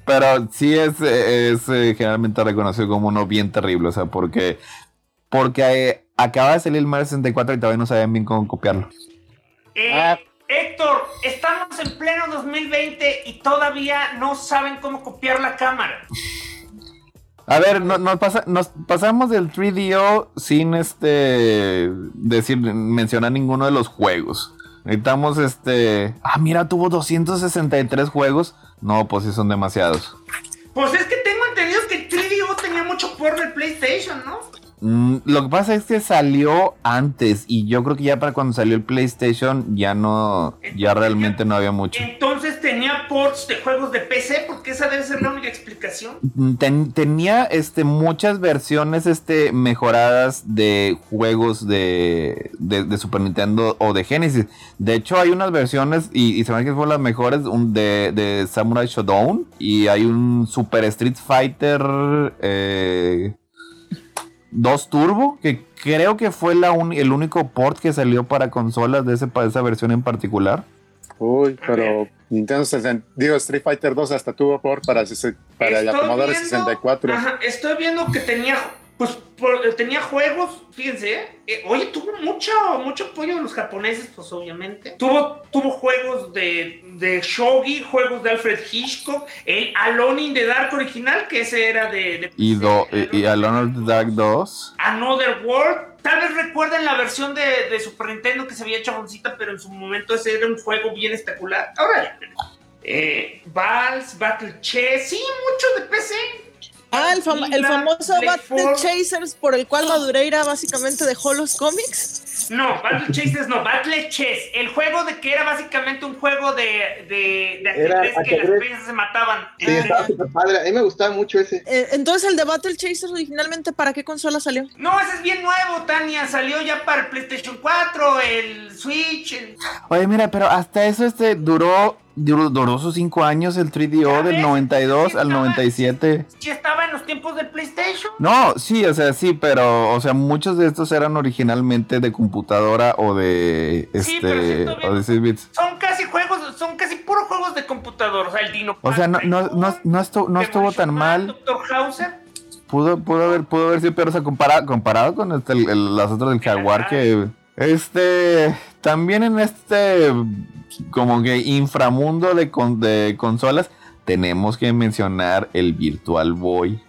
Pero sí es, es eh, generalmente reconocido como uno bien terrible. O sea, porque. Porque eh, acaba de salir el Mario 64 y todavía no sabían bien cómo copiarlo. Eh, Ah. Héctor, estamos en pleno 2020 y todavía no saben cómo copiar la cámara. A ver, no- nos, pasa- nos pasamos del 3DO sin este decir mencionar ninguno de los juegos. Necesitamos este. Ah, mira, tuvo 263 juegos. No, pues sí son demasiados. Pues es que tengo entendido que el 3DO tenía mucho por del PlayStation, ¿no? Mm, lo que pasa es que salió antes y yo creo que ya para cuando salió el PlayStation ya no, ya realmente no había mucho. Entonces tenía ports de juegos de PC, porque esa debe ser la única explicación. Ten- tenía este, muchas versiones este, mejoradas de juegos de, de, de Super Nintendo o de Genesis. De hecho, hay unas versiones, y, y se me hace que fueron las mejores, un de, de Samurai Shodown. Y hay un Super Street Fighter eh, 2 Turbo, que creo que fue la un- el único port que salió para consolas de, ese, para esa versión en particular. Uy, pero Nintendo 60, digo Street Fighter 2 hasta tuvo por para, para el Commodore viendo- 64. Ajá, estoy viendo que tenía, pues, por- tenía juegos, fíjense, ¿eh? Eh, oye, tuvo mucho, mucho apoyo de los japoneses, pues obviamente. Tuvo, tuvo juegos de, de Shogi, juegos de Alfred Hitchcock, el Alone in the Dark original, que ese era de... de Y, do, y, y Alone of the Dark 2. Another World. Tal vez recuerden la versión de, de Super Nintendo que se veía chaboncita, pero en su momento ese era un juego bien espectacular. Ahora ya. Eh, Vals, Battle Chess, sí, mucho de PC. Ah, el, fam- el famoso four. Chasers por el cual Madureira básicamente dejó los cómics. No, Battle Chasers no, Battle Chess. El juego de que era básicamente un juego de, de, de ajedrez que las piezas se mataban. Sí, estaba súper padre. A mí me gustaba mucho ese. Eh, entonces el de Battle Chasers originalmente para qué consola salió? No, ese es bien nuevo, Tania. Salió ya para el PlayStation 4, el Switch. el- Oye, mira, pero hasta eso este duró, duró, duró sus cinco años el 3DO Ya del ves, 92 sí al estaba- 97. Sí estaba en los tiempos del PlayStation. No, sí, o sea, sí, pero, o sea, muchos de estos eran originalmente de computadora o de, Sí, pero sí este, o de 6 bits. Son casi juegos, son casi puros juegos de computador. O sea, el Dino. O sea, no, no, no, no estuvo, no estuvo tan mal. Doctor Hauser. Pudo, pudo haber, pudo haber sido peor, o sea, comparado, comparado con este, el- el- las otras del Jaguar que, este, también en este, como que inframundo de, con- de consolas, tenemos que mencionar el Virtual Boy.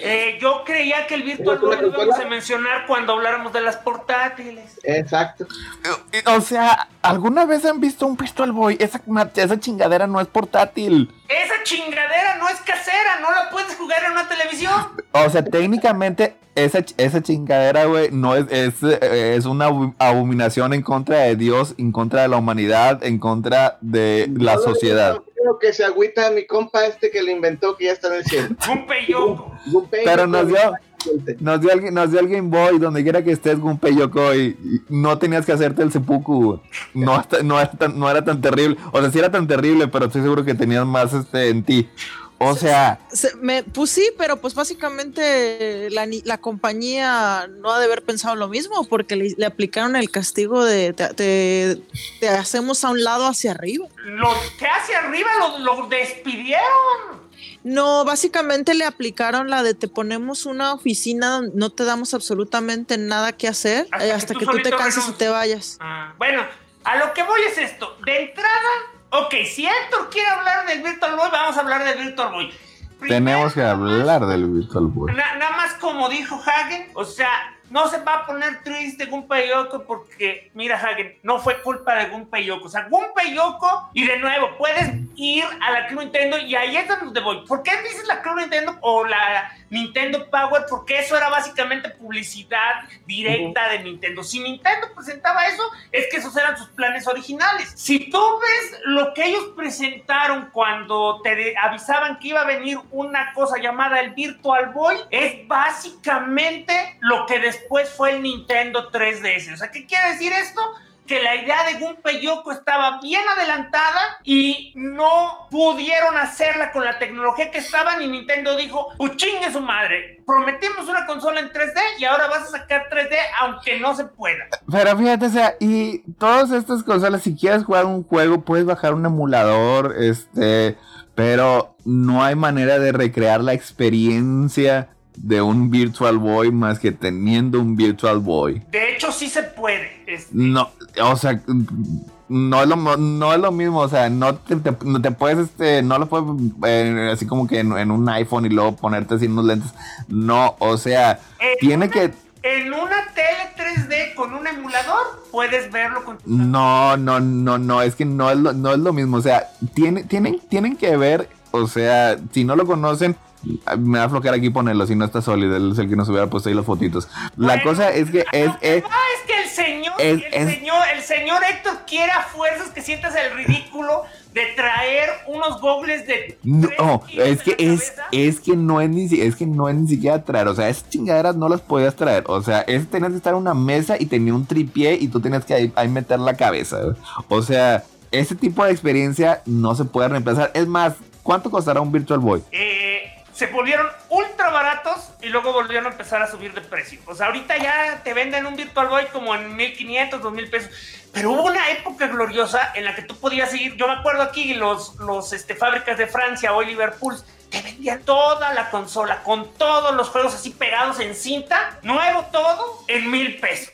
Eh, yo creía que el Virtual ¿Es una Boy lo íbamos a mencionar cuando habláramos de las portátiles. Exacto. Eh, O sea, ¿alguna vez han visto un Virtual Boy? Esa, chingadera no es portátil. Esa chingadera no es casera, no la puedes jugar en una televisión. O sea, técnicamente, esa, esa chingadera, güey, no es, es, eh, es una abominación en contra de Dios, en contra de la humanidad, en contra de la No, sociedad. Creo que se agüita mi compa este que lo inventó, que ya está en el cielo. Gunpei Yoko. Gunpei, Pero Yoko, nos dio, nos dio, el, nos dio el Game Boy, donde quiera que estés, Gunpei Yokoi. y No tenías que hacerte el seppuku. No, hasta- no, era tan, no era tan terrible. O sea, sí era tan terrible, pero estoy seguro que tenías más este, en ti. O sea, Se- me, pues sí, pero pues básicamente la, la compañía no ha de haber pensado lo mismo porque le, le aplicaron el castigo de te, te- te hacemos a un lado hacia arriba. Lo que hace arriba lo, lo despidieron. No, básicamente le aplicaron la de te ponemos una oficina donde no te damos absolutamente nada que hacer Hasta eh, que hasta tú que tú te canses y te vayas. Ah, bueno, a lo que voy es esto. De entrada, ok, si Héctor quiere hablar del Virtual Boy, vamos a hablar del Virtual Boy. Primero, tenemos que hablar del Virtual Boy. Na- nada más como dijo Hagen, o sea, no se va a poner triste Gunpei Yoko porque, mira Hagen, no fue culpa de Gunpei Yoko. O sea, Gunpei Yoko, y de nuevo, puedes ir a la Club Nintendo y ahí es donde voy. ¿Por qué dices la Club Nintendo o la Nintendo Power? Porque eso era básicamente publicidad directa de Nintendo. Si Nintendo presentaba eso, es que esos eran sus planes originales. Si tú ves lo que ellos presentaron cuando te avisaban que iba a venir una cosa llamada el Virtual Boy, es básicamente lo que después fue el Nintendo 3DS. O sea, ¿qué quiere decir esto? que la idea de Gunpei Yoko estaba bien adelantada y no pudieron hacerla con la tecnología que estaban y Nintendo dijo, pues chingue su madre, prometimos una consola en 3D y ahora vas a sacar 3D aunque no se pueda. Pero fíjate, o sea, y todas estas consolas, si quieres jugar un juego, puedes bajar un emulador, este, pero no hay manera de recrear la experiencia de un Virtual Boy más que teniendo un Virtual Boy. De hecho, sí se puede. Este, No, o sea, no es lo, no es lo mismo, o sea, no te, te- no te puedes, este, no lo puedes, eh, así como que en, en un iPhone y luego ponerte así unos lentes. No, o sea, en tiene una- que, En una tele 3D con un emulador puedes verlo con tu No, no, no, no, es que no es lo, no es lo mismo. O sea, tiene, tienen, tienen que ver, o sea, si no lo conocen, me va a aflojar aquí ponerlo, si no está sólido, él es el que nos hubiera puesto ahí las fotitos. La Bueno, cosa es que es, es, que el señor, es- el es- señor, el señor Héctor quiere a fuerzas que sientas el ridículo de traer unos gogles de. No, es que la es, es que no es ni es que no es ni siquiera traer, o sea, esas chingaderas no las podías traer, o sea, es tenías que estar en una mesa y tenía un tripié y tú tenías que ahí, ahí meter la cabeza, o sea, ese tipo de experiencia no se puede reemplazar. Es más, ¿cuánto costará un Virtual Boy? Eh, se volvieron ultra baratos y luego volvieron a empezar a subir de precio. O sea, ahorita ya te venden un Virtual Boy como en 1500, 2000 pesos. Pero hubo una época gloriosa en la que tú podías ir. Yo me acuerdo aquí, los, los este, fábricas de Francia o Liverpool te vendían toda la consola con todos los juegos así pegados en cinta, nuevo todo, en mil pesos.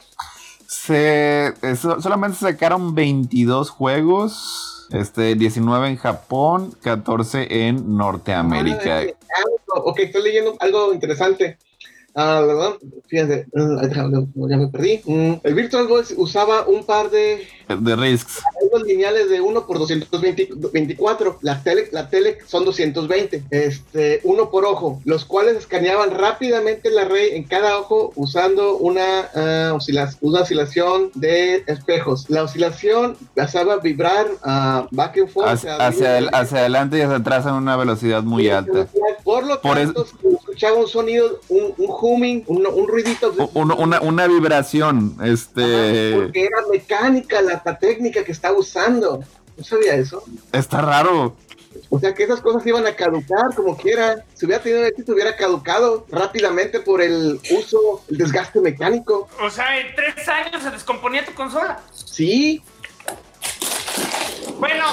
Se, eh, so- solamente sacaron 22 juegos, este, 19 en Japón, 14 en Norteamérica. Ah, ok, estoy leyendo algo interesante. Ah, ¿verdad? Fíjense, déjame, ya me perdí. Mm, el Virtual Boy usaba un par de De Risks. lineales de 1 por 224. La tele, la tele son 220. Este, uno por ojo, los cuales escaneaban rápidamente el array en cada ojo usando una, ah, oscila- una oscilación de espejos. La oscilación hacía vibrar ah, back and forth. Hacia, hacia, adel- hacia adelante y hacia atrás en una velocidad muy alta. Por lo Por tanto, se escuchaba un sonido, un, un humming, un, un ruidito. U- Una, una, una vibración, este... Ajá, porque era mecánica la, la técnica que estaba usando. No sabía eso. Está raro. O sea que esas cosas iban a caducar como quiera. Si hubiera tenido éxito, hubiera caducado rápidamente por el uso, el desgaste mecánico. O sea, en tres años se descomponía tu consola. Sí, Bueno,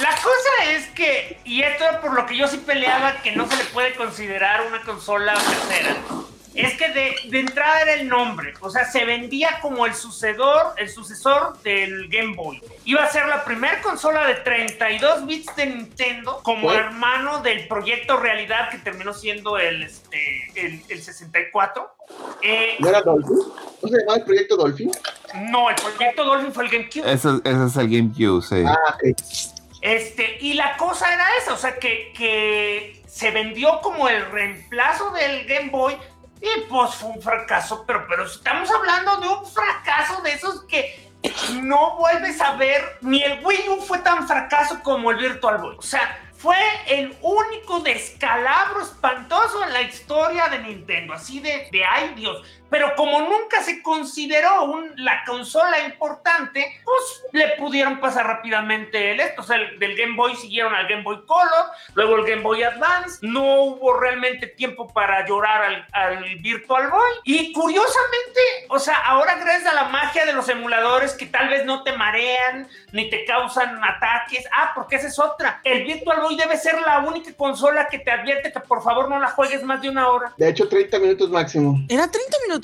la cosa es que, y esto por lo que yo sí peleaba, que no se le puede considerar una consola tercera, es que de, de entrada era el nombre, o sea, se vendía como el sucedor, el sucesor del Game Boy. Iba a ser la primera consola de 32 bits de Nintendo como hermano del proyecto Realidad que terminó siendo el, este, el, el 64. Eh, ¿no era Dolphin? ¿No se llamaba el proyecto Dolphin? no, el proyecto Dolphin fue el GameCube. Ese, ese es el GameCube, sí. Ah, ok. Este, y la cosa era esa, o sea, que, que se vendió como el reemplazo del Game Boy y pues fue un fracaso, pero, pero estamos hablando de un fracaso de esos que no vuelves a ver, ni el Wii U fue tan fracaso como el Virtual Boy. O sea, fue el único descalabro espantoso en la historia de Nintendo, así de, de ay Dios. Pero como nunca se consideró un- la consola importante, pues le pudieron pasar rápidamente el esto. O sea, el- del Game Boy siguieron al Game Boy Color, luego el Game Boy Advance. No hubo realmente tiempo para llorar al, al Virtual Boy. Y curiosamente, o sea, ahora gracias a la magia de los emuladores que tal vez no te marean ni te causan ataques. Ah, porque esa es otra. El Virtual Boy debe ser la única consola que te advierte que por favor no la juegues más de una hora. De hecho, 30 minutos máximo. ¿Era 30 minutos?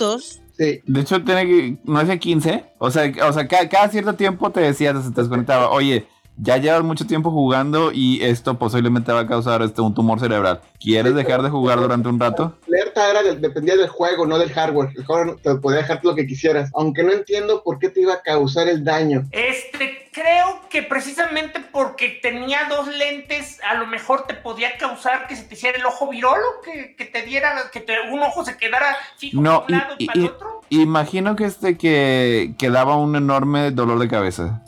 Sí. De hecho, tiene que, no es de 15. O sea, o sea ca- cada, cierto tiempo te decía, se te desconectaba, oye, ya llevas mucho tiempo jugando y esto posiblemente va a causar este, un tumor cerebral. ¿Quieres dejar de jugar durante un rato? La alerta era del- dependía del juego, no del hardware. El hardware te podía dejar lo que quisieras. Aunque no entiendo por qué te iba a causar el daño. Este, creo que precisamente porque tenía dos lentes, a lo mejor te podía causar que se te hiciera el ojo virolo, que, que te diera, que te- un ojo se quedara fijo No, para un lado y, y- para el otro. Imagino que este que, que daba un enorme dolor de cabeza.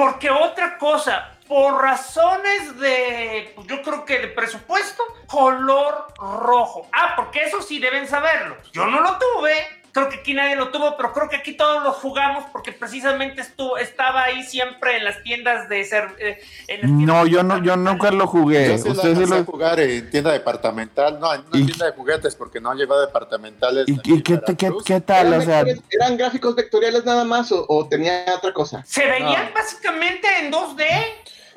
Porque otra cosa, por razones de, yo creo que de presupuesto, color rojo. Ah, porque eso sí deben saberlo. Yo no lo tuve. Creo que aquí nadie lo tuvo, pero creo que aquí todos lo jugamos porque precisamente estuvo, estaba ahí siempre en las tiendas de ser. eh, en las No, yo no, yo nunca lo jugué. Yo sí Ustedes sí lo- jugar en tienda departamental, no, en una ¿Y- tienda de juguetes, porque no lleva departamentales. ¿Y, qué, qué, qué tal? ¿Eran, O sea, ¿Eran gráficos vectoriales nada más o, o tenía otra cosa? Se veían No. básicamente en 2D.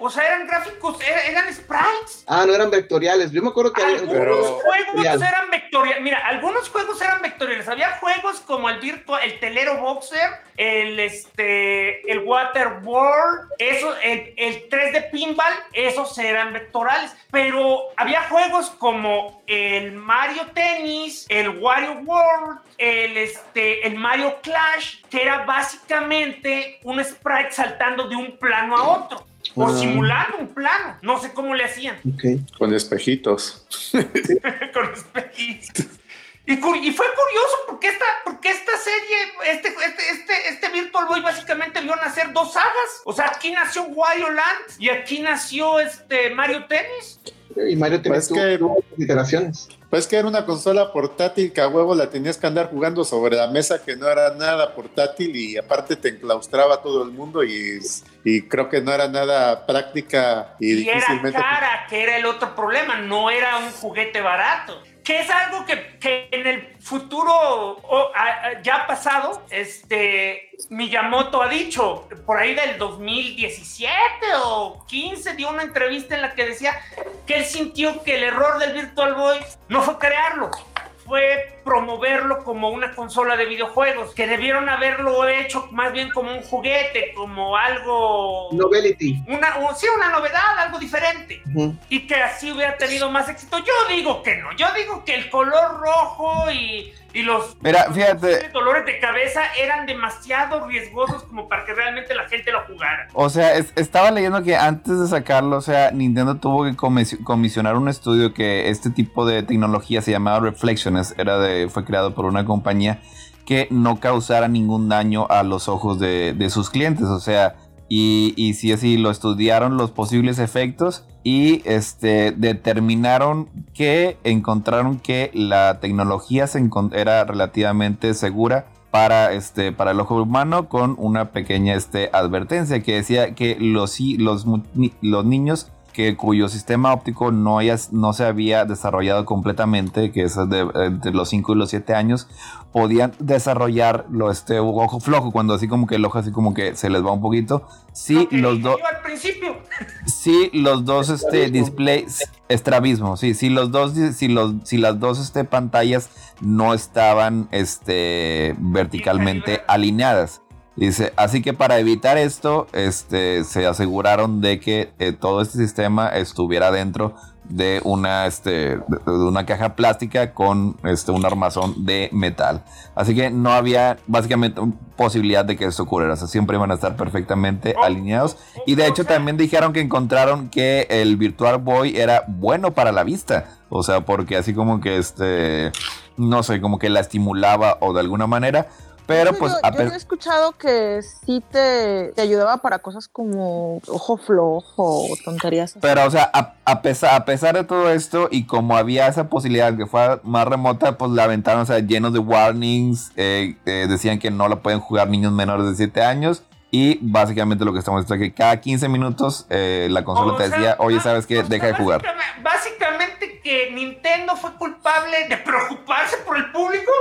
O sea, eran gráficos, era- eran sprites. Ah, no eran vectoriales. Yo me acuerdo que Algunos Pero- juegos Vectorial. eran vectoriales. Mira, algunos juegos eran vectoriales. Había juegos como el Virtua, el Telero Boxer, el este, el Water World, eso, el, el 3D Pinball, esos eran vectoriales. Pero había juegos como el Mario Tennis, el Wario World, el este, el Mario Clash, que era básicamente un sprite saltando de un plano a otro. O Ah. simulando un plano. No sé cómo le hacían. Ok. Con espejitos. con espejitos. Y, y, fue curioso porque esta, porque esta serie, este, este, este, este Virtual Boy básicamente vio nacer dos sagas. O sea, aquí nació Wario Land y aquí nació este Mario Tennis. Y Mario Tennis pues tuvo que, iteraciones. Pues que era una consola portátil que a huevo la tenías que andar jugando sobre la mesa que no era nada portátil y aparte te enclaustraba todo el mundo y, y creo que no era nada práctica y, y era cara, que era el otro problema, no era un juguete barato que es algo que, que en el futuro ya ha pasado. Este Miyamoto ha dicho por ahí del 2017 o 15 dio una entrevista en la que decía que él sintió que el error del Virtual Boy no fue crearlo, fue promoverlo como una consola de videojuegos, que debieron haberlo hecho más bien como un juguete, como algo... Novelty. Una, sí, una novedad, algo diferente. Y que así hubiera tenido más éxito. Yo digo que no, yo digo que el color rojo y y los Mira, fíjate. dolores de cabeza eran demasiado riesgosos como para que realmente la gente lo jugara. O sea, estaba leyendo que antes de sacarlo, o sea, Nintendo tuvo que comisionar un estudio que este tipo de tecnología se llamaba Reflections, era de, fue creado por una compañía que no causara ningún daño a los ojos de, de sus clientes. O sea, y, y sí, así lo estudiaron los posibles efectos y este, determinaron que encontraron que la tecnología era relativamente segura para, este, para el ojo humano con una pequeña este, advertencia que decía que los, los, los niños que cuyo sistema óptico no, no se había desarrollado completamente, que es de, de los 5 y los 7 años, podían desarrollar lo, este ojo flojo, cuando así como que el ojo así como que se les va un poquito. Sí, los dos. al principio. Sí, los dos este displays estrabismo, sí, sí los dos si los si las dos este pantallas no estaban este verticalmente alineadas. Dice, así que para evitar esto, este, se aseguraron de que eh, todo este sistema estuviera dentro de una, este, de una caja plástica con este, un armazón de metal. Así que no había básicamente posibilidad de que esto ocurriera. O sea, siempre iban a estar perfectamente oh, alineados. Oh, y de hecho también dijeron que encontraron que el Virtual Boy era bueno para la vista. O sea, porque así como que este, no sé, como que la estimulaba o de alguna manera. Pero pues... Yo, he escuchado que sí te, ayudaba para cosas como ojo flojo o tonterías. Pero o sea, a, pesar, a pesar de todo esto y como había esa posibilidad que fuera más remota, pues la ventana, o sea, lleno de warnings, eh, eh, decían que no lo pueden jugar niños menores de 7 años. Y básicamente lo que estamos diciendo es que cada 15 minutos eh, la consola te decía, oye, ¿sabes qué? Deja de jugar. Básicamente que Nintendo fue culpable de preocuparse por el público.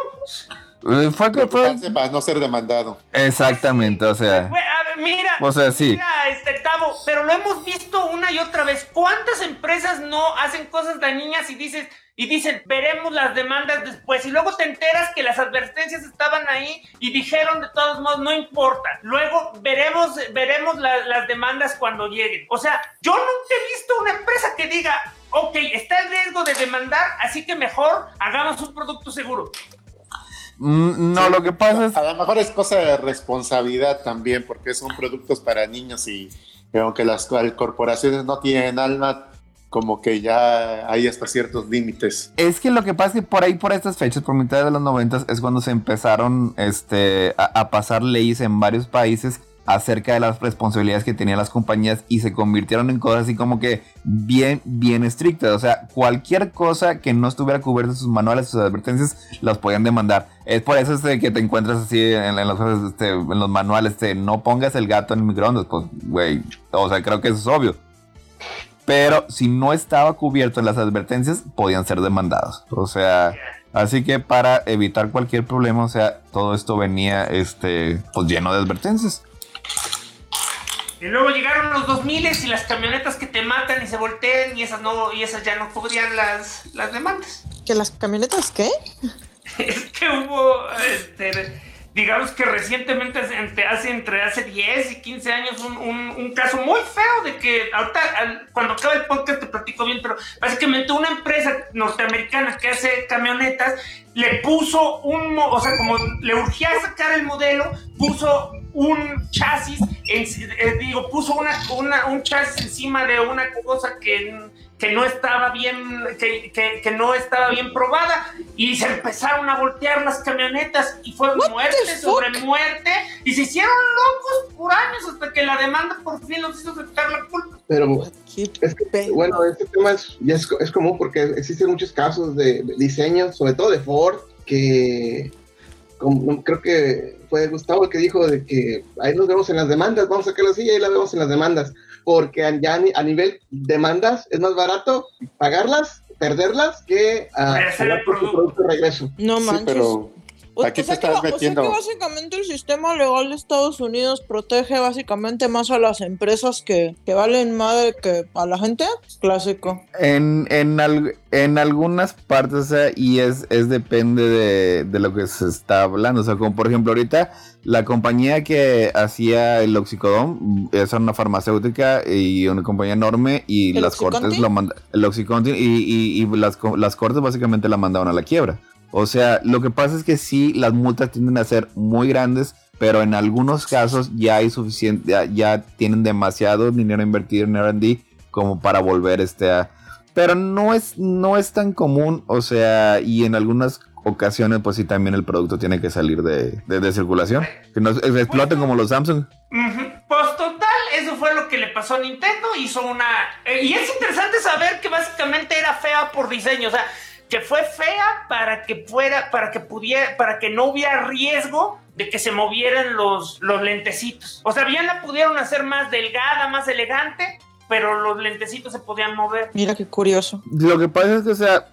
Eh, fue que fue. Para no ser demandado. Exactamente, o sea. mira, o sea, sí. Mira, este Tavo, pero lo hemos visto una y otra vez. ¿Cuántas empresas no hacen cosas dañinas y dices, y dicen, veremos las demandas después? Y luego te enteras que las advertencias estaban ahí y dijeron de todos modos, no importa. Luego veremos, veremos las demandas cuando lleguen. O sea, yo nunca he visto una empresa que diga, ok, está el riesgo de demandar, así que mejor hagamos un producto seguro. Mm, no, lo que pasa es. A lo mejor es cosa de responsabilidad también, porque son productos para niños y, aunque las corporaciones no tienen alma, como que ya hay hasta ciertos límites. Es que lo que pasa es que por ahí, por estas fechas, por mitad de los 90, es cuando se empezaron este, a pasar leyes en varios países acerca de las responsabilidades que tenían las compañías y se convirtieron en cosas así como que bien, bien estrictas. O sea, cualquier cosa que no estuviera cubierta en sus manuales, sus advertencias, las podían demandar. Es por eso este, que te encuentras así en, los, este, en los manuales, este, no pongas el gato en el microondas. Pues, güey, o sea, creo que eso es obvio. Pero si no estaba cubierto en las advertencias, podían ser demandados. O sea, así que para evitar cualquier problema, o sea, todo esto venía este, pues lleno de advertencias. Y luego llegaron los 2000 y las camionetas que te matan y se voltean y esas no y esas ya no cubrían las, las demandas. ¿Que las camionetas qué? es que hubo este, digamos que recientemente hace entre hace 10 y 15 años un, un, caso muy feo de que ahorita cuando acaba el podcast te platico bien, pero básicamente una empresa norteamericana que hace camionetas le puso un, o sea, como le urgía sacar el modelo, puso un chasis eh, digo, puso una, una, un chasis encima de una cosa que que no estaba bien, que, que, no estaba bien probada y se empezaron a voltear las camionetas y fue muerte sobre muerte y se hicieron locos por años hasta que la demanda por fin los hizo aceptar la culpa. Pero es que, bueno, este tema es, es, es, común porque existen muchos casos de, diseño, sobre todo de Ford, que creo que fue Gustavo el que dijo de que ahí nos vemos en las demandas, vamos a sacarlo así y ahí la vemos en las demandas porque ya a nivel demandas es más barato pagarlas, perderlas, que uh, hacer el producto. de regreso. No manches. pero Aquí te estás metiendo. O sea que básicamente el sistema legal de Estados Unidos protege básicamente más a las empresas que, que valen madre que a la gente. Clásico. En, en, en algunas partes, y es, es depende de, de, lo que se está hablando. O sea, como por ejemplo, ahorita la compañía que hacía el oxicodón es una farmacéutica y una compañía enorme y las cortes lo. El oxicontin y, y, las, las cortes básicamente la mandaron a la quiebra. O sea, lo que pasa es que sí, las multas tienden a ser muy grandes, pero en algunos casos ya hay suficiente, ya, tienen demasiado dinero invertido en R&D como para volver este a... Pero no es, no es tan común, o sea, y en algunas ocasiones pues sí también el producto tiene que salir de, de, circulación, que no exploten como los Samsung. Pues total, eso fue lo que le pasó a Nintendo, hizo una... Eh, y es interesante saber que básicamente era fea por diseño, o sea, que fue fea para que fuera, para que pudiera, para que no hubiera riesgo de que se movieran los, los lentecitos. O sea, bien la pudieron hacer más delgada, más elegante, pero los lentecitos se podían mover. Mira qué curioso. Lo que pasa es que, o sea,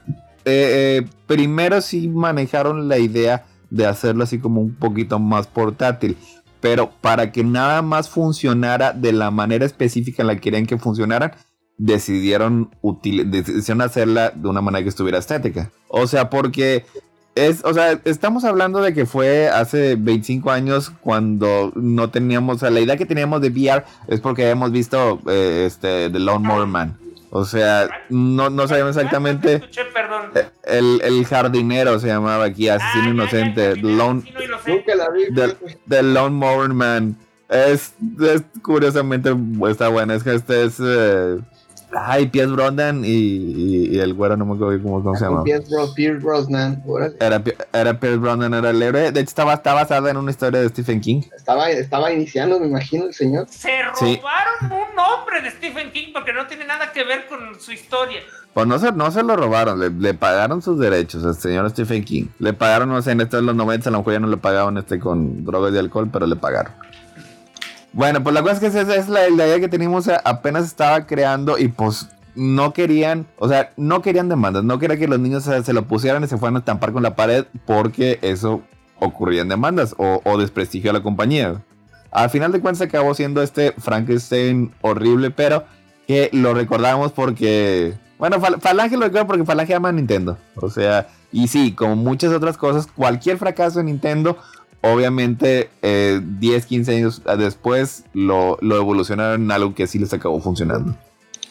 eh, eh, primero sí manejaron la idea de hacerlo así como un poquito más portátil. Pero para que nada más funcionara de la manera específica en la que querían que funcionaran, decidieron, decidieron hacerla de una manera que estuviera estética. O sea, porque es, o sea, estamos hablando de que fue hace 25 años cuando no teníamos, o sea, la idea que teníamos de VR es porque habíamos visto eh, este, The Lone Mower Man. O sea, no, no sabíamos exactamente. Eh, el, el, jardinero se llamaba aquí, asesino ah, inocente. The Lone, The, Lone Mower Man. Es, es, curiosamente está buena. Es que este es. Eh, Ay, Pierce Brosnan y, y, el güero, no me acuerdo cómo, se llama. Pierce, Brosnan. Era, era Pierce Brosnan, era el héroe. De hecho, estaba, estaba basada en una historia de Stephen King. Estaba, estaba iniciando, me imagino, el señor. Se robaron un nombre de Stephen King porque no tiene nada que ver con su historia. Pues no se, no se lo robaron, le, le pagaron sus derechos al señor Stephen King. Le pagaron, no sé, en esto de los 90, a lo mejor ya no le pagaban este con drogas y alcohol, pero le pagaron. Bueno, pues la cosa es que esa es la, idea que teníamos, apenas estaba creando y pues no querían, o sea, no querían demandas, no querían que los niños se, lo pusieran y se fueran a estampar con la pared porque eso ocurría en demandas o, o desprestigio a la compañía. Al final de cuentas acabó siendo este Frankenstein horrible, pero que lo recordamos porque, bueno, Falange lo recuerda porque Falange ama a Nintendo. O sea, y sí, como muchas otras cosas, cualquier fracaso de Nintendo obviamente 10, eh, 15 años después lo, evolucionaron en algo que sí les acabó funcionando.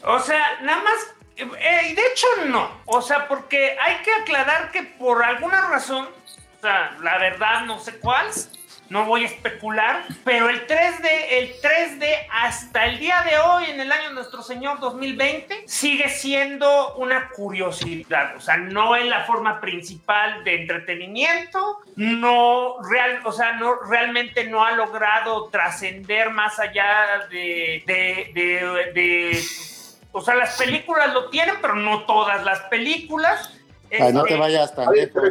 O sea, nada más, eh, de hecho no, o sea, porque hay que aclarar que por alguna razón, o sea, la verdad no sé cuál, no voy a especular, pero el 3D, el 3D hasta el día de hoy, en el año de nuestro Señor 2020, sigue siendo una curiosidad. O sea, no es la forma principal de entretenimiento, no, real, o sea, no, realmente no ha logrado trascender más allá de, de, de, de o sea, las películas lo tienen, pero no todas las películas. Ay, no te vayas tan lejos,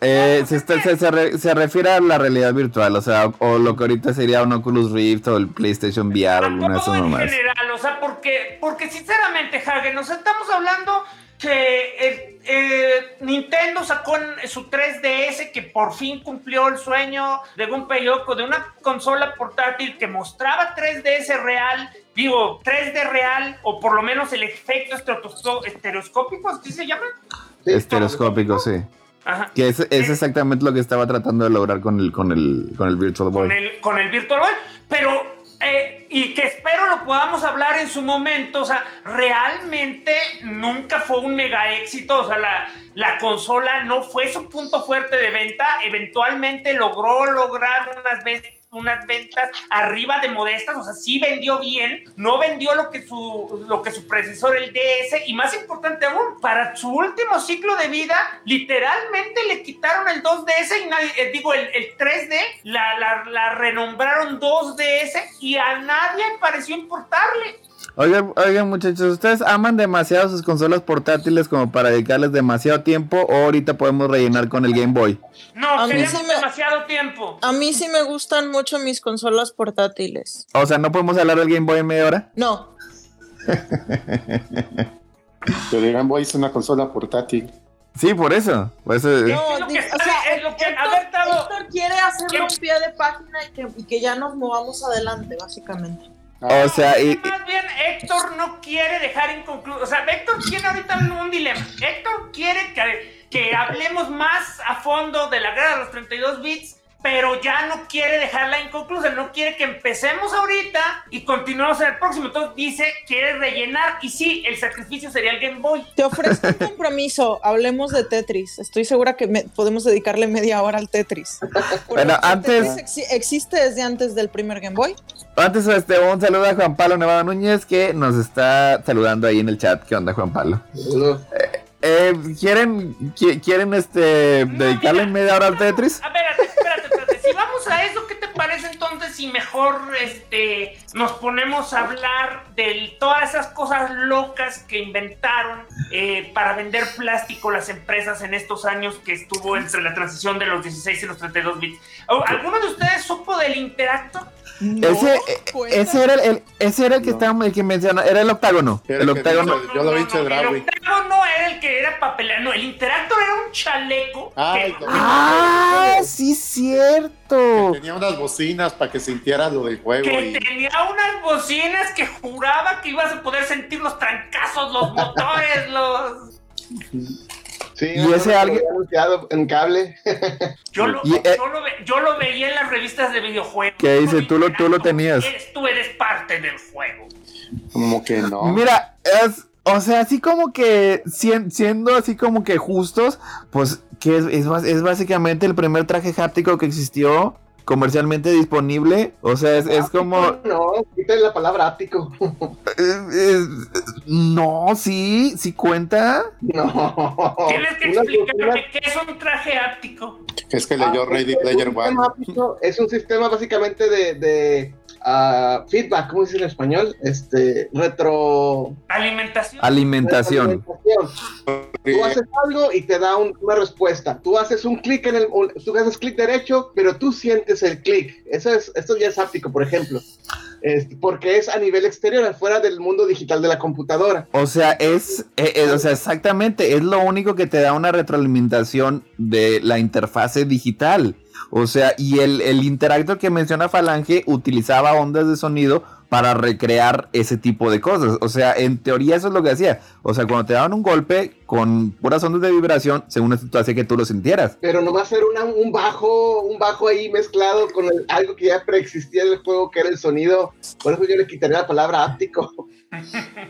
eh, se, se, se, refiere a la realidad virtual, o sea, o lo que ahorita sería un Oculus Rift o el PlayStation VR, alguna de esas nomás. en general, o sea, porque, porque sinceramente, Hagen, nos estamos hablando que eh, Nintendo sacó su 3DS que por fin cumplió el sueño de Gunpei Yoko de una consola portátil que mostraba 3DS real, digo, 3D real, o por lo menos el efecto estereoscópico, ¿así se llama? Estereoscópico, sí. Ajá. Que es, es, exactamente lo que estaba tratando de lograr con el, con el, con el Virtual Boy. Con el, con el Virtual Boy, pero eh, y que espero lo podamos hablar en su momento, o sea, realmente nunca fue un mega éxito, o sea, la, la consola no fue su punto fuerte de venta, eventualmente logró lograr unas unas ventas arriba de modestas, o sea, sí vendió bien, no vendió lo que su, lo que su predecesor, el DS, y más importante aún, para su último ciclo de vida, literalmente le quitaron el 2DS y nadie, eh, digo, el, el 3D, la, la, la renombraron 2DS y a nadie pareció importarle. Oigan, oigan, muchachos, ¿ustedes aman demasiado sus consolas portátiles como para dedicarles demasiado tiempo o ahorita podemos rellenar con el Game Boy? No, A mí sí me- demasiado tiempo. A mí sí me gustan mucho mis consolas portátiles. O sea, ¿no podemos hablar del Game Boy en media hora? No, Pero el Game Boy es una consola portátil. Sí, por eso. Por eso Es no, lo que di- está- o sea, es lo que- a Héctor, ver, Tavo. Héctor quiere hacerlo un pie de página y que, y que ya nos movamos adelante, básicamente. O sea, y, Más bien, Héctor no quiere dejar inconcluso. O sea, Héctor tiene ahorita un, un dilema. Héctor quiere que, que hablemos más a fondo de la guerra de los 32 bits, pero ya no quiere dejarla inconclusa. No quiere que empecemos ahorita y continuemos en el próximo. Entonces dice, quiere rellenar. Y sí, el sacrificio sería el Game Boy. Te ofrezco un compromiso, hablemos de Tetris. Estoy segura que me- podemos dedicarle media hora al Tetris. Bueno, ¿El antes- Tetris exi- existe desde antes del primer Game Boy. antes este, un saludo a Juan Pablo Nevada Núñez que nos está saludando ahí en el chat. ¿Qué onda, Juan Pablo? No. Eh, ¿Quieren, qui- quieren este, No, dedicarle mira, media hora al Tetris? A ver, a eso, ¿qué te parece entonces si mejor este, nos ponemos a hablar de todas esas cosas locas que inventaron eh, para vender plástico las empresas en estos años que estuvo entre la transición de los 16 y los 32 bits? ¿O- ¿Alguno de ustedes supo del Interacto? No, ese, eh, ese era el, el- ese era el que No. estaba, el que menciona, era el octágono. Era el el que octágono. dice- Yo lo vi El octágono era el que era papelero. No, el Interactor era un chaleco. Ay, que- no. Ah, sí, cierto. Tenía unas bocinas para que sintiera lo del juego. que Y... tenía unas bocinas que juraba que ibas a poder sentir los trancazos, los motores, los... Sí, ¿Y no, ese no, alguien? anunciado en cable. Yo lo, Y, eh, yo, lo ve- yo lo veía en las revistas de videojuegos. ¿Qué dice? Tú lo- tú lo tenías. Tú eres parte del juego. Como que no. Mira, es, o sea, así como que sien- siendo así como que justos, pues que es, es, es básicamente el primer traje háptico que existió comercialmente disponible. O sea, es, es como... No, quítale la palabra áptico. es- es- no, sí, sí cuenta. No. Tienes que explicarme qué es un traje áptico. Es que leyó Ah, Ready Player un One. Es un sistema básicamente de, de ah, feedback, ¿cómo se dice en español? Este, retro... Alimentación. Alimentación. Tú haces algo y te da un- una respuesta. Tú haces un clic en el, tú haces clic derecho, pero tú sientes el clic. Eso es, esto ya es áptico, por ejemplo. Es- porque es a nivel exterior, afuera del mundo digital de la computadora. O sea, es, eh, eh, o sea, exactamente, es lo único que te da una retroalimentación de la interfase digital. O sea, y el, el interactor que menciona Falange utilizaba ondas de sonido para recrear ese tipo de cosas. O sea, en teoría eso es lo que hacía. O sea, cuando te daban un golpe con puras ondas de vibración, según esto hacía que tú lo sintieras. Pero nomás era una- un bajo, un bajo ahí mezclado con el- algo que ya preexistía en el juego, que era el sonido. Por eso yo le quitaría la palabra áptico.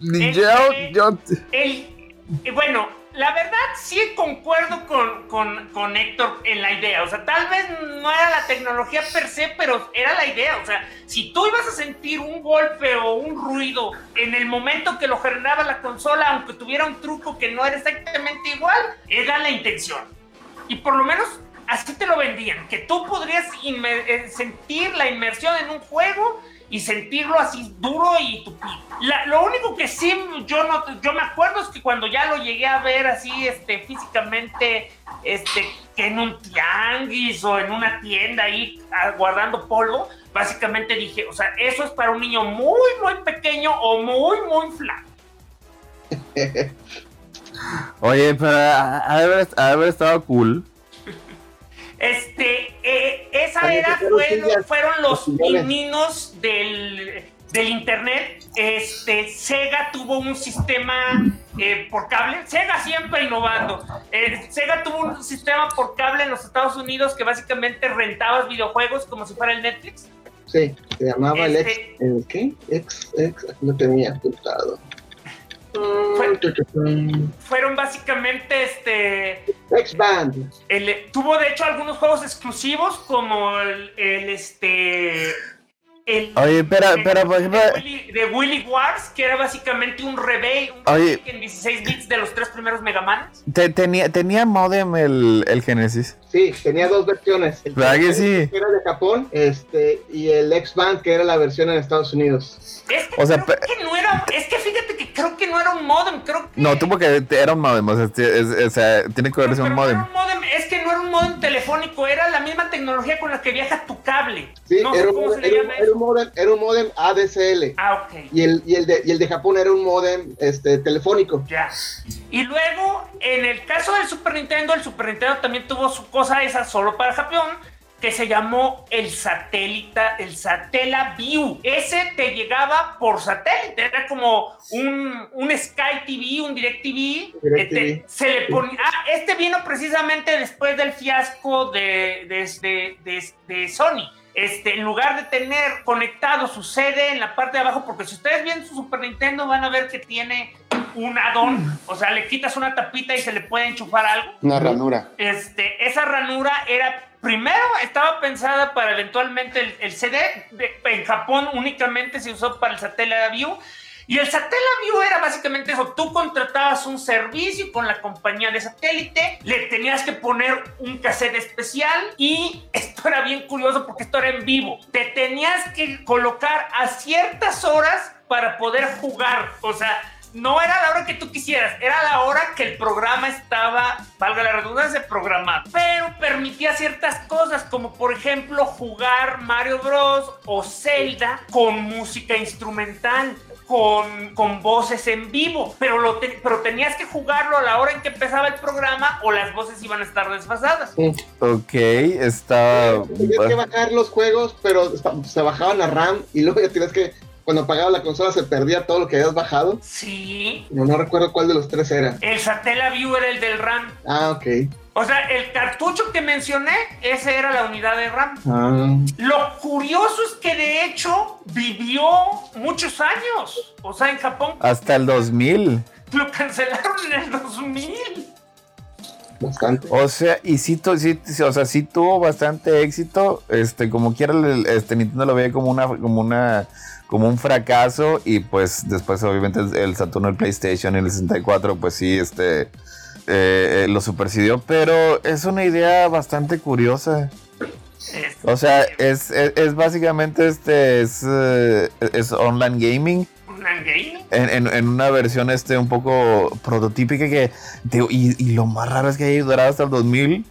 Yo, yo, El, bueno, la verdad sí concuerdo con, con, con Héctor en la idea. O sea, tal vez no era la tecnología per se, pero era la idea. O sea, si tú ibas a sentir un golpe o un ruido en el momento que lo generaba la consola, aunque tuviera un truco que no era exactamente igual, era la intención. Y por lo menos así te lo vendían, que tú podrías eh, sentir la inmersión en un juego y sentirlo así duro y. La- lo único que sí yo no yo me acuerdo es que cuando ya lo llegué a ver así este físicamente este que en un tianguis o en una tienda ahí ah, guardando polvo, básicamente dije, o sea, eso es para un niño muy muy pequeño o muy muy flaco. oye, pero haber, haber estado cool. Este, eh, esa era fueron fueron los pininos del, del internet. Este, Sega tuvo un sistema eh, por cable. Sega siempre innovando. Eh, Sega tuvo un sistema por cable en los Estados Unidos que básicamente rentabas videojuegos como si fuera el Netflix. Sí, se llamaba el ex. Este- ¿El qué? Ex, ex, aquí lo tenía apuntado. Fueron básicamente este X-Band. El- tuvo de hecho algunos juegos exclusivos como el, el, este el Oye, por ejemplo- de Willy, de Willy Wars, que era básicamente un rebate, un Oye. remake en 16 bits de los tres primeros Mega Man. Te- tenía, tenía modem el, el Genesis. Sí, tenía dos versiones. El ¿Verdad que sí? era de Japón este, y el X-Band, que era la versión en Estados Unidos. Es que O sea, creo que no era, es que fíjate que creo que no era un modem, creo que No, tuvo que. Era un modem. O sea, es- o sea, tiene que verse Pero un no modem. era un modem, es que no era un modem telefónico, era la misma tecnología con la que viaja tu cable. Sí, no sé era, cómo se le llama era eso. Un modem, era un modem ADSL. Ah, ok. Y el, y, el de, y el de Japón era un modem este, telefónico. Ya. Y luego, en el caso del Super Nintendo, el Super Nintendo también tuvo su cosa esa solo para Japón, que se llamó el satélite, el Satela View. Ese te llegaba por satélite, era como un, un Sky TV, un Direct TV. Direct te- se le ponía. Ah, este vino precisamente después del fiasco de, de- de Sony. Este, en lugar de tener conectado su CD en la parte de abajo, porque si ustedes ven su Super Nintendo van a ver que tiene un addon, o sea, le quitas una tapita y se le puede enchufar algo. Una ranura. Este, esa ranura era, primero estaba pensada para eventualmente el, el CD, de- en Japón únicamente se usó para el Satellaview, y el Satellaview era básicamente eso, tú contratabas un servicio con la compañía de satélite, le tenías que poner un cassette especial y esto era bien curioso porque esto era en vivo, te tenías que colocar a ciertas horas para poder jugar, o sea, no era la hora que tú quisieras, era la hora que el programa estaba, valga la redundancia, programado. Pero permitía ciertas cosas, como por ejemplo jugar Mario Bros. o Zelda con música instrumental. Con, con voces en vivo, pero, lo te- pero tenías que jugarlo a la hora en que empezaba el programa o las voces iban a estar desfasadas. Ok, está. Tenías que bajar los juegos, pero se bajaban a RAM y luego ya tienes que, cuando apagaba la consola se perdía todo lo que habías bajado. Sí, No, no recuerdo cuál de los tres era. el Satellaview era el del RAM. Ah, ok. O sea, el cartucho que mencioné, ese era la unidad de RAM. Ah, Lo curioso es que de hecho vivió muchos años. O sea, en Japón Hasta el 2000. lo cancelaron en el 2000. bastante. O sea, y sí, o sea, sí tuvo bastante éxito. Este, como quiera, este Nintendo lo veía como una, como una, como un fracaso. Y pues después, obviamente, el Saturno, el PlayStation y el 64, pues sí, este eh, eh, lo supersidió. Pero es una idea bastante curiosa. O sea, es, es, es básicamente este es, eh, es online gaming. En, en- en una versión este un poco prototípica que digo, y, y lo más raro es que haya durado hasta el 2000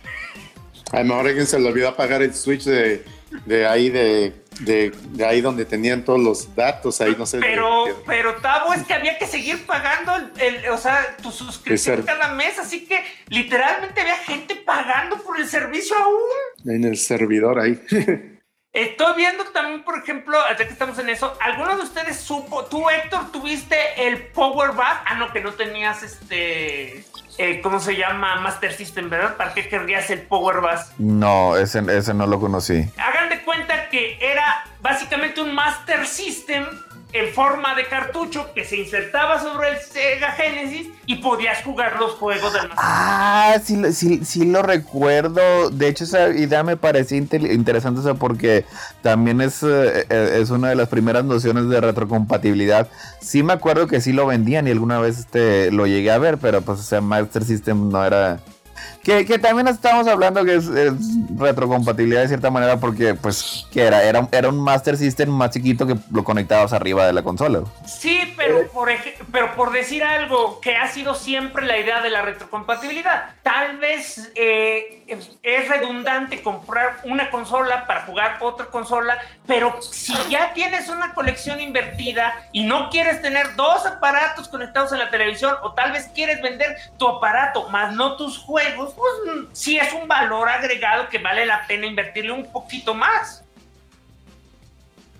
A lo mejor alguien se le olvidó apagar el switch de, de ahí de, de, de ahí donde tenían todos los datos ahí no sé Pero, de- pero Tavo, es que había que seguir pagando el, el- o sea, tu suscripción cada mes, así que literalmente había gente pagando por el servicio aún. en el servidor ahí Estoy viendo también, por ejemplo, ya que estamos en eso, ¿alguno de ustedes supo, tú Héctor, tuviste el Power Back? Ah, no, que no tenías este, eh, ¿cómo se llama? Master System, ¿verdad? ¿Para qué querrías el Power Back? no ese, ese no lo conocí Hagan de cuenta que era básicamente un Master System en forma de cartucho que se insertaba sobre el Sega Genesis y podías jugar los juegos del ah sí, sí, sí lo recuerdo. De hecho esa idea me parecía interesante o porque también es, eh, eh, es una de las primeras nociones de retrocompatibilidad. Sí me acuerdo que sí lo vendían y alguna vez este, lo llegué a ver pero pues o sea Master System no era Que, que también estamos hablando que es, es retrocompatibilidad de cierta manera porque, pues, que era? Era, era un Master System más chiquito que lo conectabas arriba de la consola. Sí, pero por, ej- pero por decir algo que ha sido siempre la idea de la retrocompatibilidad, tal vez eh, es- es redundante comprar una consola para jugar otra consola, pero si ya tienes una colección invertida y no quieres tener dos aparatos conectados en la televisión o tal vez quieres vender tu aparato más no tus juegos, pues mm, sí es un valor agregado que vale la pena invertirle un poquito más.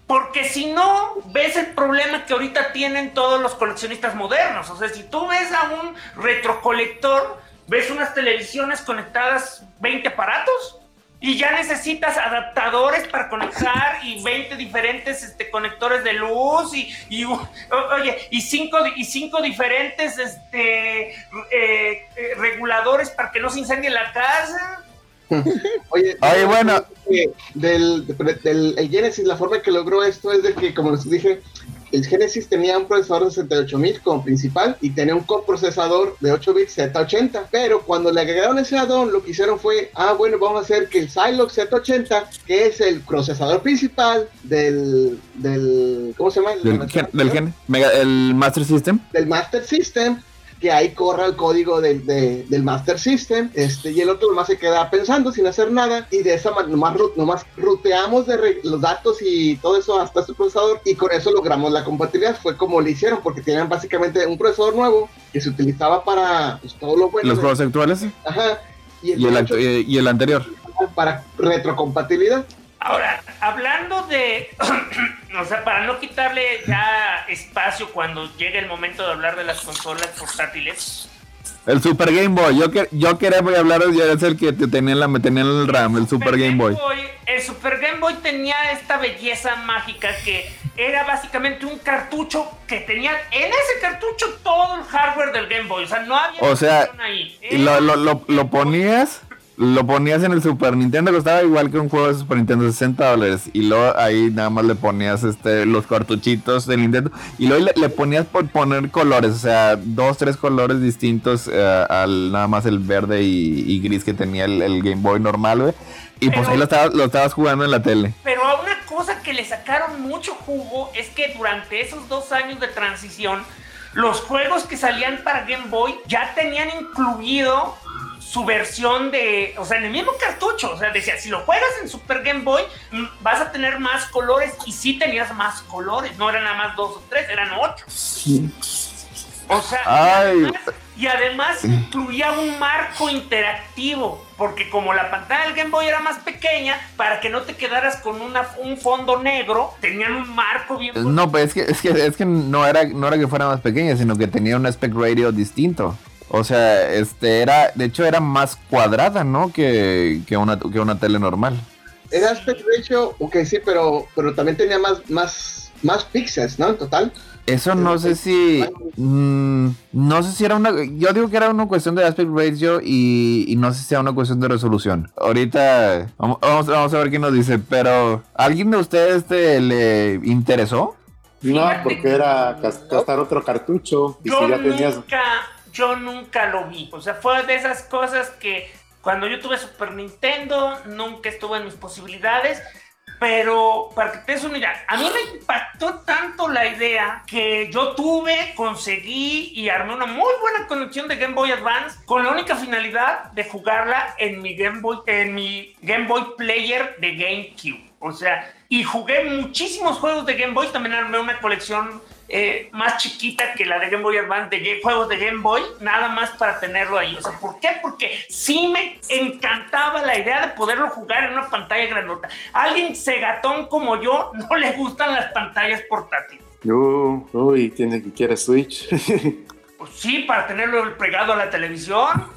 Porque si no, ves el problema que ahorita tienen todos los coleccionistas modernos. O sea, si tú ves a un retrocolector, ves unas televisiones conectadas 20 aparatos y ya necesitas adaptadores para conectar y 20 diferentes este, conectores de luz y, y oye, y cinco, y cinco diferentes este, eh, eh, reguladores para que no se incendie la casa. Oye, Oye bueno. Del, del, el Genesis, la forma que logró esto es de que, como les dije, el Genesis tenía un procesador de 68000 como principal y tenía un coprocesador de 8 bits Z80. Pero cuando le agregaron ese addon, lo que hicieron fue, ah, bueno, vamos a hacer que el Zilog Z80, que es el procesador principal del, del ¿cómo se llama? Del, gen, del gen, mega, el Master System. Del Master System, que ahí corra el código de, de, del Master System, este, y el otro nomás se queda pensando sin hacer nada, y de esa manera nomás, nomás ruteamos de re, los datos y todo eso hasta su procesador, y con eso logramos la compatibilidad. Fue como lo hicieron, porque tenían básicamente un procesador nuevo que se utilizaba para pues, todo lo bueno. Los juegos actuales. Ajá. Y el, y, el, y el anterior. Para retrocompatibilidad. Ahora, hablando de, o sea, para no quitarle ya espacio cuando llegue el momento de hablar de las consolas portátiles. El Super Game Boy, yo, que, yo quería voy a hablar, yo es el que te tenía, la, tenía en el RAM, el Super, Super Game, Boy. Boy. El Super Game Boy tenía esta belleza mágica que era básicamente un cartucho que tenía en ese cartucho todo el hardware del Game Boy, o sea, no había o sea, ahí. Lo, lo, lo, lo ponías lo ponías en el Super Nintendo, costaba igual que un juego de Super Nintendo, 60 dólares. Y luego ahí nada más le ponías este los cartuchitos de Nintendo. Y luego le, le ponías por poner colores, o sea, dos, tres colores distintos uh, al nada más el verde y, y gris que tenía el, el, Game Boy normal, güey. Y pero, pues ahí lo estabas, lo estabas jugando en la tele. Pero una cosa que le sacaron mucho jugo es que durante esos dos años de transición, los juegos que salían para Game Boy ya tenían incluido su versión de, o sea, en el mismo cartucho, o sea, decía, si lo juegas en Super Game Boy, vas a tener más colores y sí tenías más colores, no eran nada más dos o tres, eran ocho. Sí. O sea, Ay. y además, y además incluía un marco interactivo, porque como la pantalla del Game Boy era más pequeña, para que no te quedaras con una, un fondo negro, tenían un marco bien... No, pues es que, es que, es que no, era, no era que fuera más pequeña, sino que tenía un aspect radio distinto. O sea, este era, de hecho era más cuadrada, ¿no? Que, que, una, que una tele normal. Era aspect ratio, ok, sí, pero, pero también tenía más, más, más píxeles, ¿no? En total. Eso no sé si. Mmm, no sé si era una. Yo digo que era una cuestión de aspect ratio y, y no sé si era una cuestión de resolución. Ahorita vamos, vamos, a ver qué nos dice, pero ¿alguien de ustedes te le interesó? No, porque era gastar otro cartucho. Y Yo si ya tenías. nunca, yo nunca lo vi. O sea, fue de esas cosas que cuando yo tuve Super Nintendo nunca estuvo en mis posibilidades. Pero para que te des una a mí me impactó tanto la idea que yo tuve, conseguí y armé una muy buena conexión de Game Boy Advance con la única finalidad de jugarla en mi Game Boy, en mi Game Boy Player de GameCube. O sea, y jugué muchísimos juegos de Game Boy, también armé una colección eh, más chiquita que la de Game Boy Advance de juegos de Game Boy, nada más para tenerlo ahí. O sea, ¿por qué? Porque sí me encantaba la idea de poderlo jugar en una pantalla grandota. A alguien cegatón como yo no le gustan las pantallas portátiles. No, no, y tiene que quiere Switch. pues sí, para tenerlo pegado a la televisión.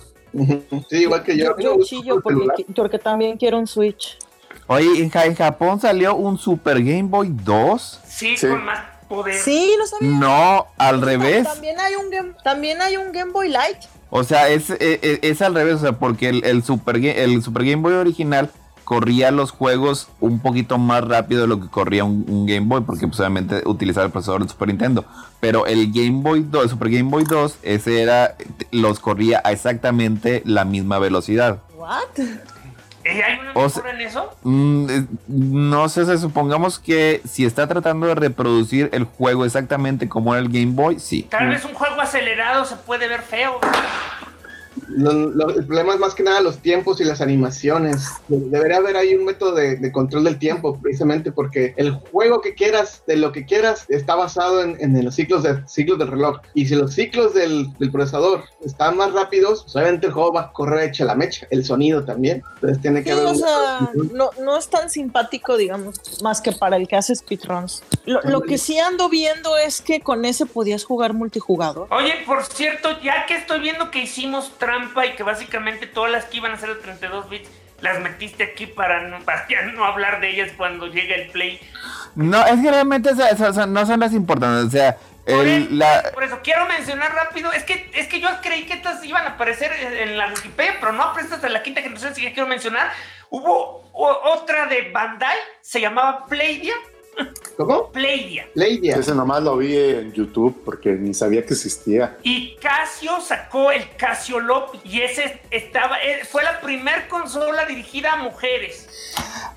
Sí, igual que yo. Yo, yo chillo porque, porque también quiero un Switch. Oye, en, en Japón salió un Super Game Boy 2. Sí, sí. con más poder. Sí, no sabía. No, al revés. También hay un Game, también hay un Game Boy Light. O sea, es, es, es al revés, o sea, porque el, el, Super, el Super Game Boy original corría los juegos un poquito más rápido de lo que corría un, un Game Boy, porque pues, obviamente utilizaba el procesador del Super Nintendo. Pero el Game Boy 2, el Super Game Boy 2, ese era, los corría a exactamente la misma velocidad. ¿What? ¿Hay una mejora o sea, en eso? Mmm, no sé, supongamos que si está tratando de reproducir el juego exactamente como era el Game Boy, sí. Tal vez un juego acelerado se puede ver feo. Lo, lo, el problema es más que nada los tiempos y las animaciones. Debería haber ahí un método de, de, control del tiempo, precisamente porque el juego que quieras, de lo que quieras, está basado en, en los ciclos, de, ciclos del reloj. Y si los ciclos del, del, procesador están más rápidos, pues obviamente el juego va a correr hecha la mecha. El sonido también. Entonces tiene que sí, haber. O sea, no, no, es tan simpático, digamos, más que para el que hace speedruns. Lo, lo que sí ando viendo es que con ese podías jugar multijugador. Oye, por cierto, ya que estoy viendo que hicimos trampa y que básicamente todas las que iban a ser de 32 bits las metiste aquí para no, para no hablar de ellas cuando llegue el play. No, es que realmente o sea, o sea, no son las importantes. O sea, Por, el- eso, la, por eso quiero mencionar rápido, es que es que yo creí que estas iban a aparecer en la Wikipedia, pero no aparecen hasta la quinta generación, así que quiero mencionar. Hubo otra de Bandai, se llamaba Playdia, ¿Cómo? Playdia. Leidia. Ese nomás lo vi en YouTube porque ni sabía que existía. Y Casio sacó el Casio Lop y ese estaba, eh, fue la primer consola dirigida a mujeres.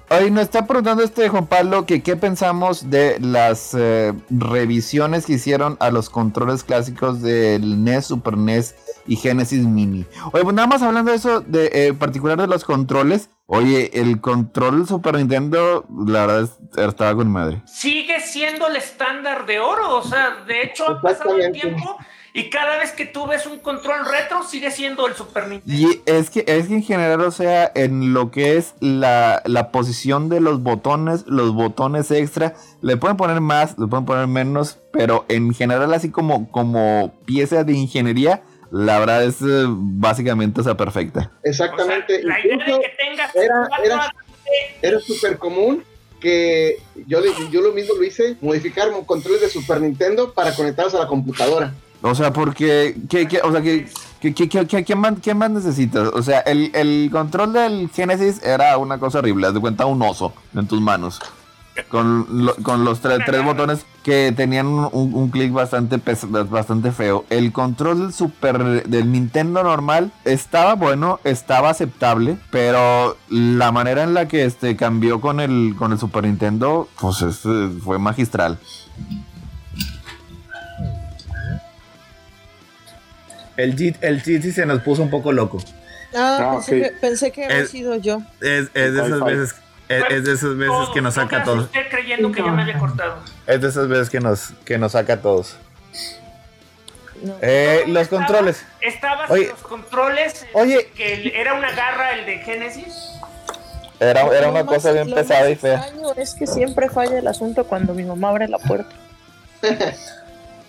Hoy nos está preguntando este Juan Pablo que qué pensamos de las eh, revisiones que hicieron a los controles clásicos del NES, Super NES y Genesis Mini. Oye, pues nada más hablando de eso, de eh, particular de los controles. Oye, el control Super Nintendo, la verdad, es- estaba con madre. Sigue siendo el estándar de oro, o sea, de hecho ha pasado el tiempo y cada vez que tú ves un control retro sigue siendo el Super Nintendo. Y es que, es que en general, o sea, en lo que es la, la posición de los botones, los botones extra, le pueden poner más, le pueden poner menos, pero en general, así como, como pieza de ingeniería, la verdad es eh, básicamente, o sea, perfecta. Exactamente. O sea, la idea de que tengas era- era- era súper común que yo, le- yo lo mismo lo hice, modificar controles de Super Nintendo para conectarlos a la computadora. O sea, porque, ¿qué, qué- o sea, ¿qué, qué, qué, qué- qué- qué más, qué más necesitas? O sea, el, el control del Genesis era una cosa horrible, haz de cuenta un oso en tus manos. Con, lo- con los tre- tres botones que tenían un, clic bastante, pes- bastante feo. El control del Super del Nintendo normal estaba bueno, estaba aceptable, pero la manera en la que este cambió con el, con el Super Nintendo, pues es, eh, fue magistral. El Jit, el sí se nos puso un poco loco. Ah, Ah, pensé, que, pensé que había Es- sido yo. Es, es de esas veces, es, es de esas veces Todo, que nos no saca a todos. asusté creyendo que ya me había cortado. Es de esas veces que nos, que nos saca a todos. No. Eh, los estaba- controles. Estabas Oye. en los controles. Oye. Que el- era una garra el de Genesis. Era, era una más- cosa bien pesada y fea. Es que siempre falla el asunto cuando mi mamá abre la puerta.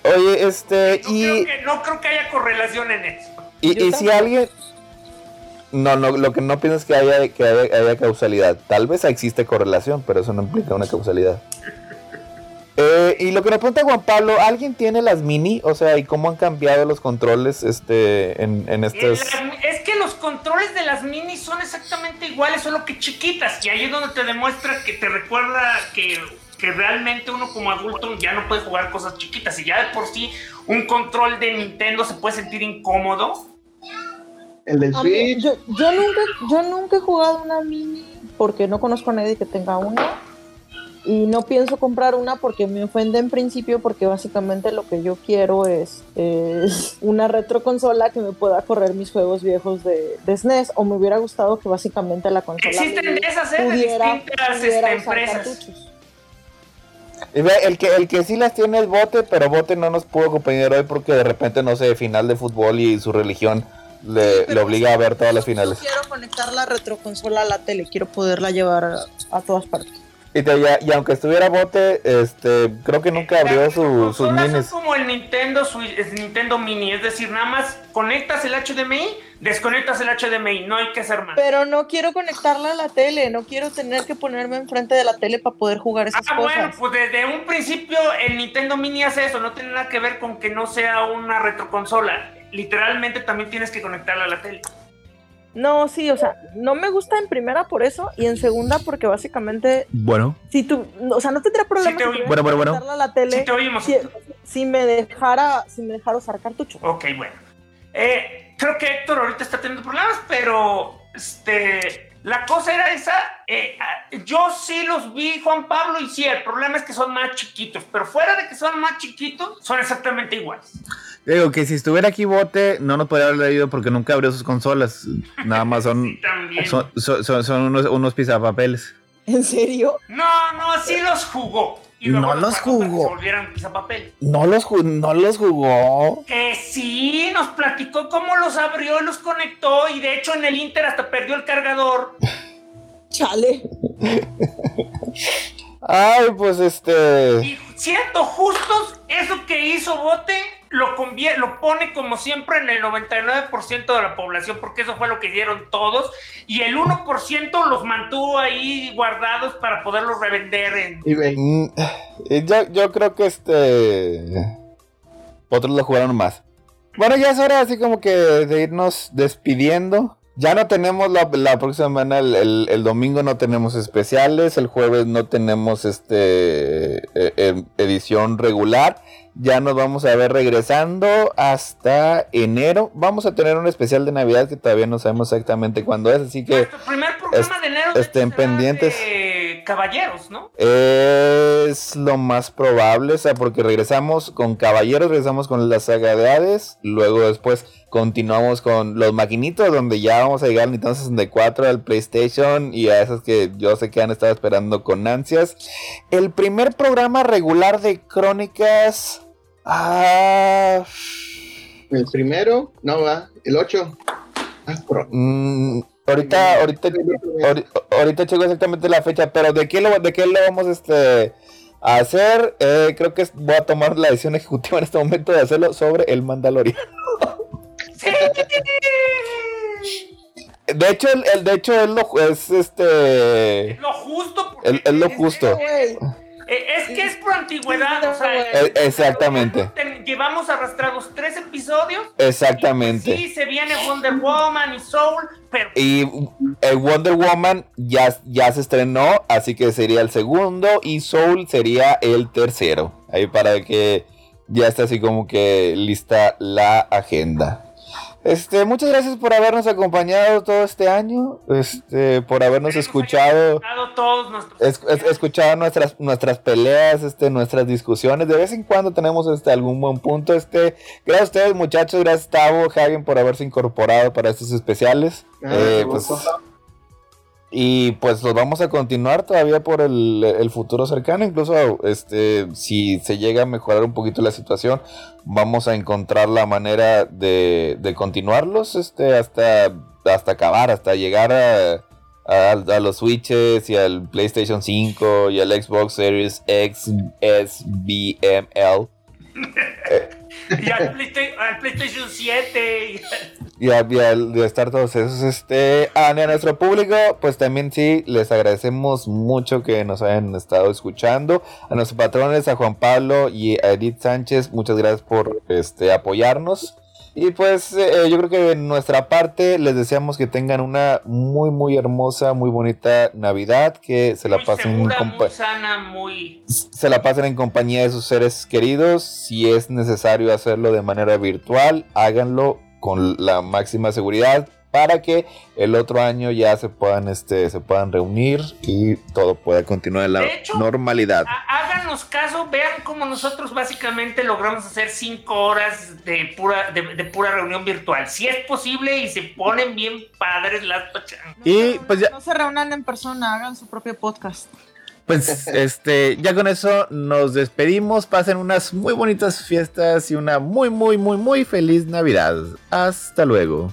Oye, este, No, y, creo que, no creo que haya correlación en eso. y, si alguien... No, no, lo que no pienso es que haya, que haya, causalidad. Tal vez existe correlación, pero eso no implica una causalidad. Eh, y lo que nos pregunta Juan Pablo, ¿alguien tiene las mini? O sea, ¿y cómo han cambiado los controles este, en, en es que los controles de las minis son exactamente iguales, solo que chiquitas. Y ahí es donde te demuestra que te recuerda que, que realmente uno como adulto ya no puede jugar cosas chiquitas. Y ya de por sí un control de Nintendo se puede sentir incómodo. El del mí- Switch. yo, yo nunca, yo nunca he jugado una mini porque no conozco a nadie que tenga una. Y no pienso comprar una porque me ofende en principio porque básicamente lo que yo quiero es, es una retroconsola que me pueda correr mis juegos viejos de, de SNES o me hubiera gustado que básicamente la consola Existen de esas, ¿eh? de pudiera, distintas pudiera este, usar empresas. cartuchos. El que, el que sí las tiene es Bote, pero Bote no nos pudo acompañar hoy porque de repente, no sé, final de fútbol y su religión le, obliga a ver todas las yo finales. quiero conectar la retroconsola a la tele, quiero poderla llevar a, a todas partes. Y, te- ya- y aunque estuviera Bote, este, creo que nunca abrió su- sus minis. Son como el Nintendo, Switch- el Nintendo Mini, es decir, nada más conectas el HDMI, desconectas el HDMI, no hay que hacer más. Pero no quiero conectarla a la tele, no quiero tener que ponerme enfrente de la tele para poder jugar esas Ah, cosas. bueno, pues desde un principio el Nintendo Mini hace eso, no tiene nada que ver con que no sea una retroconsola. Literalmente también tienes que conectarla a la tele. No, sí, o sea, no me gusta en primera por eso y en segunda porque básicamente Bueno, si tú, o sea, no tendría problema Sí te oí. Bueno, bueno, bueno. conectarla a la tele Si te oímos. si, si me dejara, si me dejara usar cartucho. Ok, bueno. Eh, creo que Héctor ahorita está teniendo problemas, pero este, la cosa era esa. eh, ah, yo sí los vi, Juan Pablo, y sí, el problema es que son más chiquitos, pero fuera de que son más chiquitos, son exactamente iguales. Digo que si estuviera aquí Bote, no nos podría haber leído porque nunca abrió sus consolas. Nada más son, Sí, también. son, son, son- son unos, unos pizapapeles. ¿En serio? No, no, sí los jugó. Y No los jugó. No los, ju- no los jugó. Que sí, nos platicó cómo los abrió, los conectó y de hecho en el Inter hasta perdió el cargador. Chale. Ay, pues este. Y siendo justos, eso que hizo Bote lo, lo pone como siempre en el 99% de la población, porque eso fue lo que dieron todos, y el 1% los mantuvo ahí guardados para poderlos revender en... Mm, yo, creo que este... Otros lo jugaron más. Bueno, ya es hora así como que de irnos despidiendo. Ya no tenemos la, próxima semana, el, domingo no tenemos especiales, el jueves no tenemos este e, e, edición regular. Ya nos vamos a ver regresando hasta enero. Vamos a tener un especial de Navidad que todavía no sabemos exactamente cuándo es, así que Nuestro primer programa de enero estén pendientes. caballeros, ¿no? Es lo más probable, o sea, porque regresamos con Caballeros, regresamos con la saga de Hades, luego después Continuamos con los maquinitos, donde ya vamos a llegar al Nintendo 64, al PlayStation y a esas que yo sé que han estado esperando con ansias. El primer programa regular de crónicas. Ah, el primero, no va, el 8. Ah, mm, ahorita, ahorita, ahorita, checo exactamente la fecha, pero ¿de qué lo, de qué lo vamos este, a hacer? Eh, creo que voy a tomar la decisión ejecutiva en este momento de hacerlo sobre el Mandaloriano. De hecho, el, de hecho es lo es este lo justo es, lo justo. Es que es por antigüedad, o sea, eh, exactamente. Llevamos arrastrados tres episodios. Exactamente. Y sí, se viene Wonder Woman y Soul, pero y el Wonder Woman ya, ya se estrenó, así que sería el segundo y Soul sería el tercero. Ahí para que ya esté así como que lista la agenda. Este, muchas gracias por habernos acompañado todo este año, este, por habernos escuchado, escuchado nuestras, nuestras peleas, este, nuestras discusiones. De vez en cuando tenemos este, algún buen punto. Este, gracias a ustedes, muchachos, gracias Tavo, Javier, por haberse incorporado para estos especiales. Ah, eh, pues, y pues los vamos a continuar todavía por el, futuro cercano. Incluso este, si se llega a mejorar un poquito la situación, vamos a encontrar la manera de, de continuarlos este, hasta, hasta acabar, hasta llegar a, a, los Switches y al PlayStation 5 y al Xbox Series X, S, B, M, L. y al, PlayStation 7. Y, al, estar todos esos. Este, a, nuestro público, pues también sí, les agradecemos mucho que nos hayan estado escuchando. A nuestros patrones, a Juan Pablo y a Edith Sánchez, muchas gracias por este, apoyarnos. Y pues eh, yo creo que en nuestra parte les deseamos que tengan una muy muy hermosa, muy bonita Navidad, que se la pasen muy sana, muy se la pasen en compañía de sus seres queridos. Si es necesario hacerlo de manera virtual, háganlo con la máxima seguridad para que el otro año ya se puedan este se puedan reunir y todo pueda continuar en la normalidad. Háganos caso, vean cómo nosotros básicamente logramos hacer cinco horas de pura de, pura reunión virtual. Si es posible y se ponen bien padres las Y pues ya no se reúnan en persona, hagan su propio podcast. Pues este, ya con eso nos despedimos. Pasen unas muy bonitas fiestas y una muy, muy, muy, muy feliz Navidad. Hasta luego.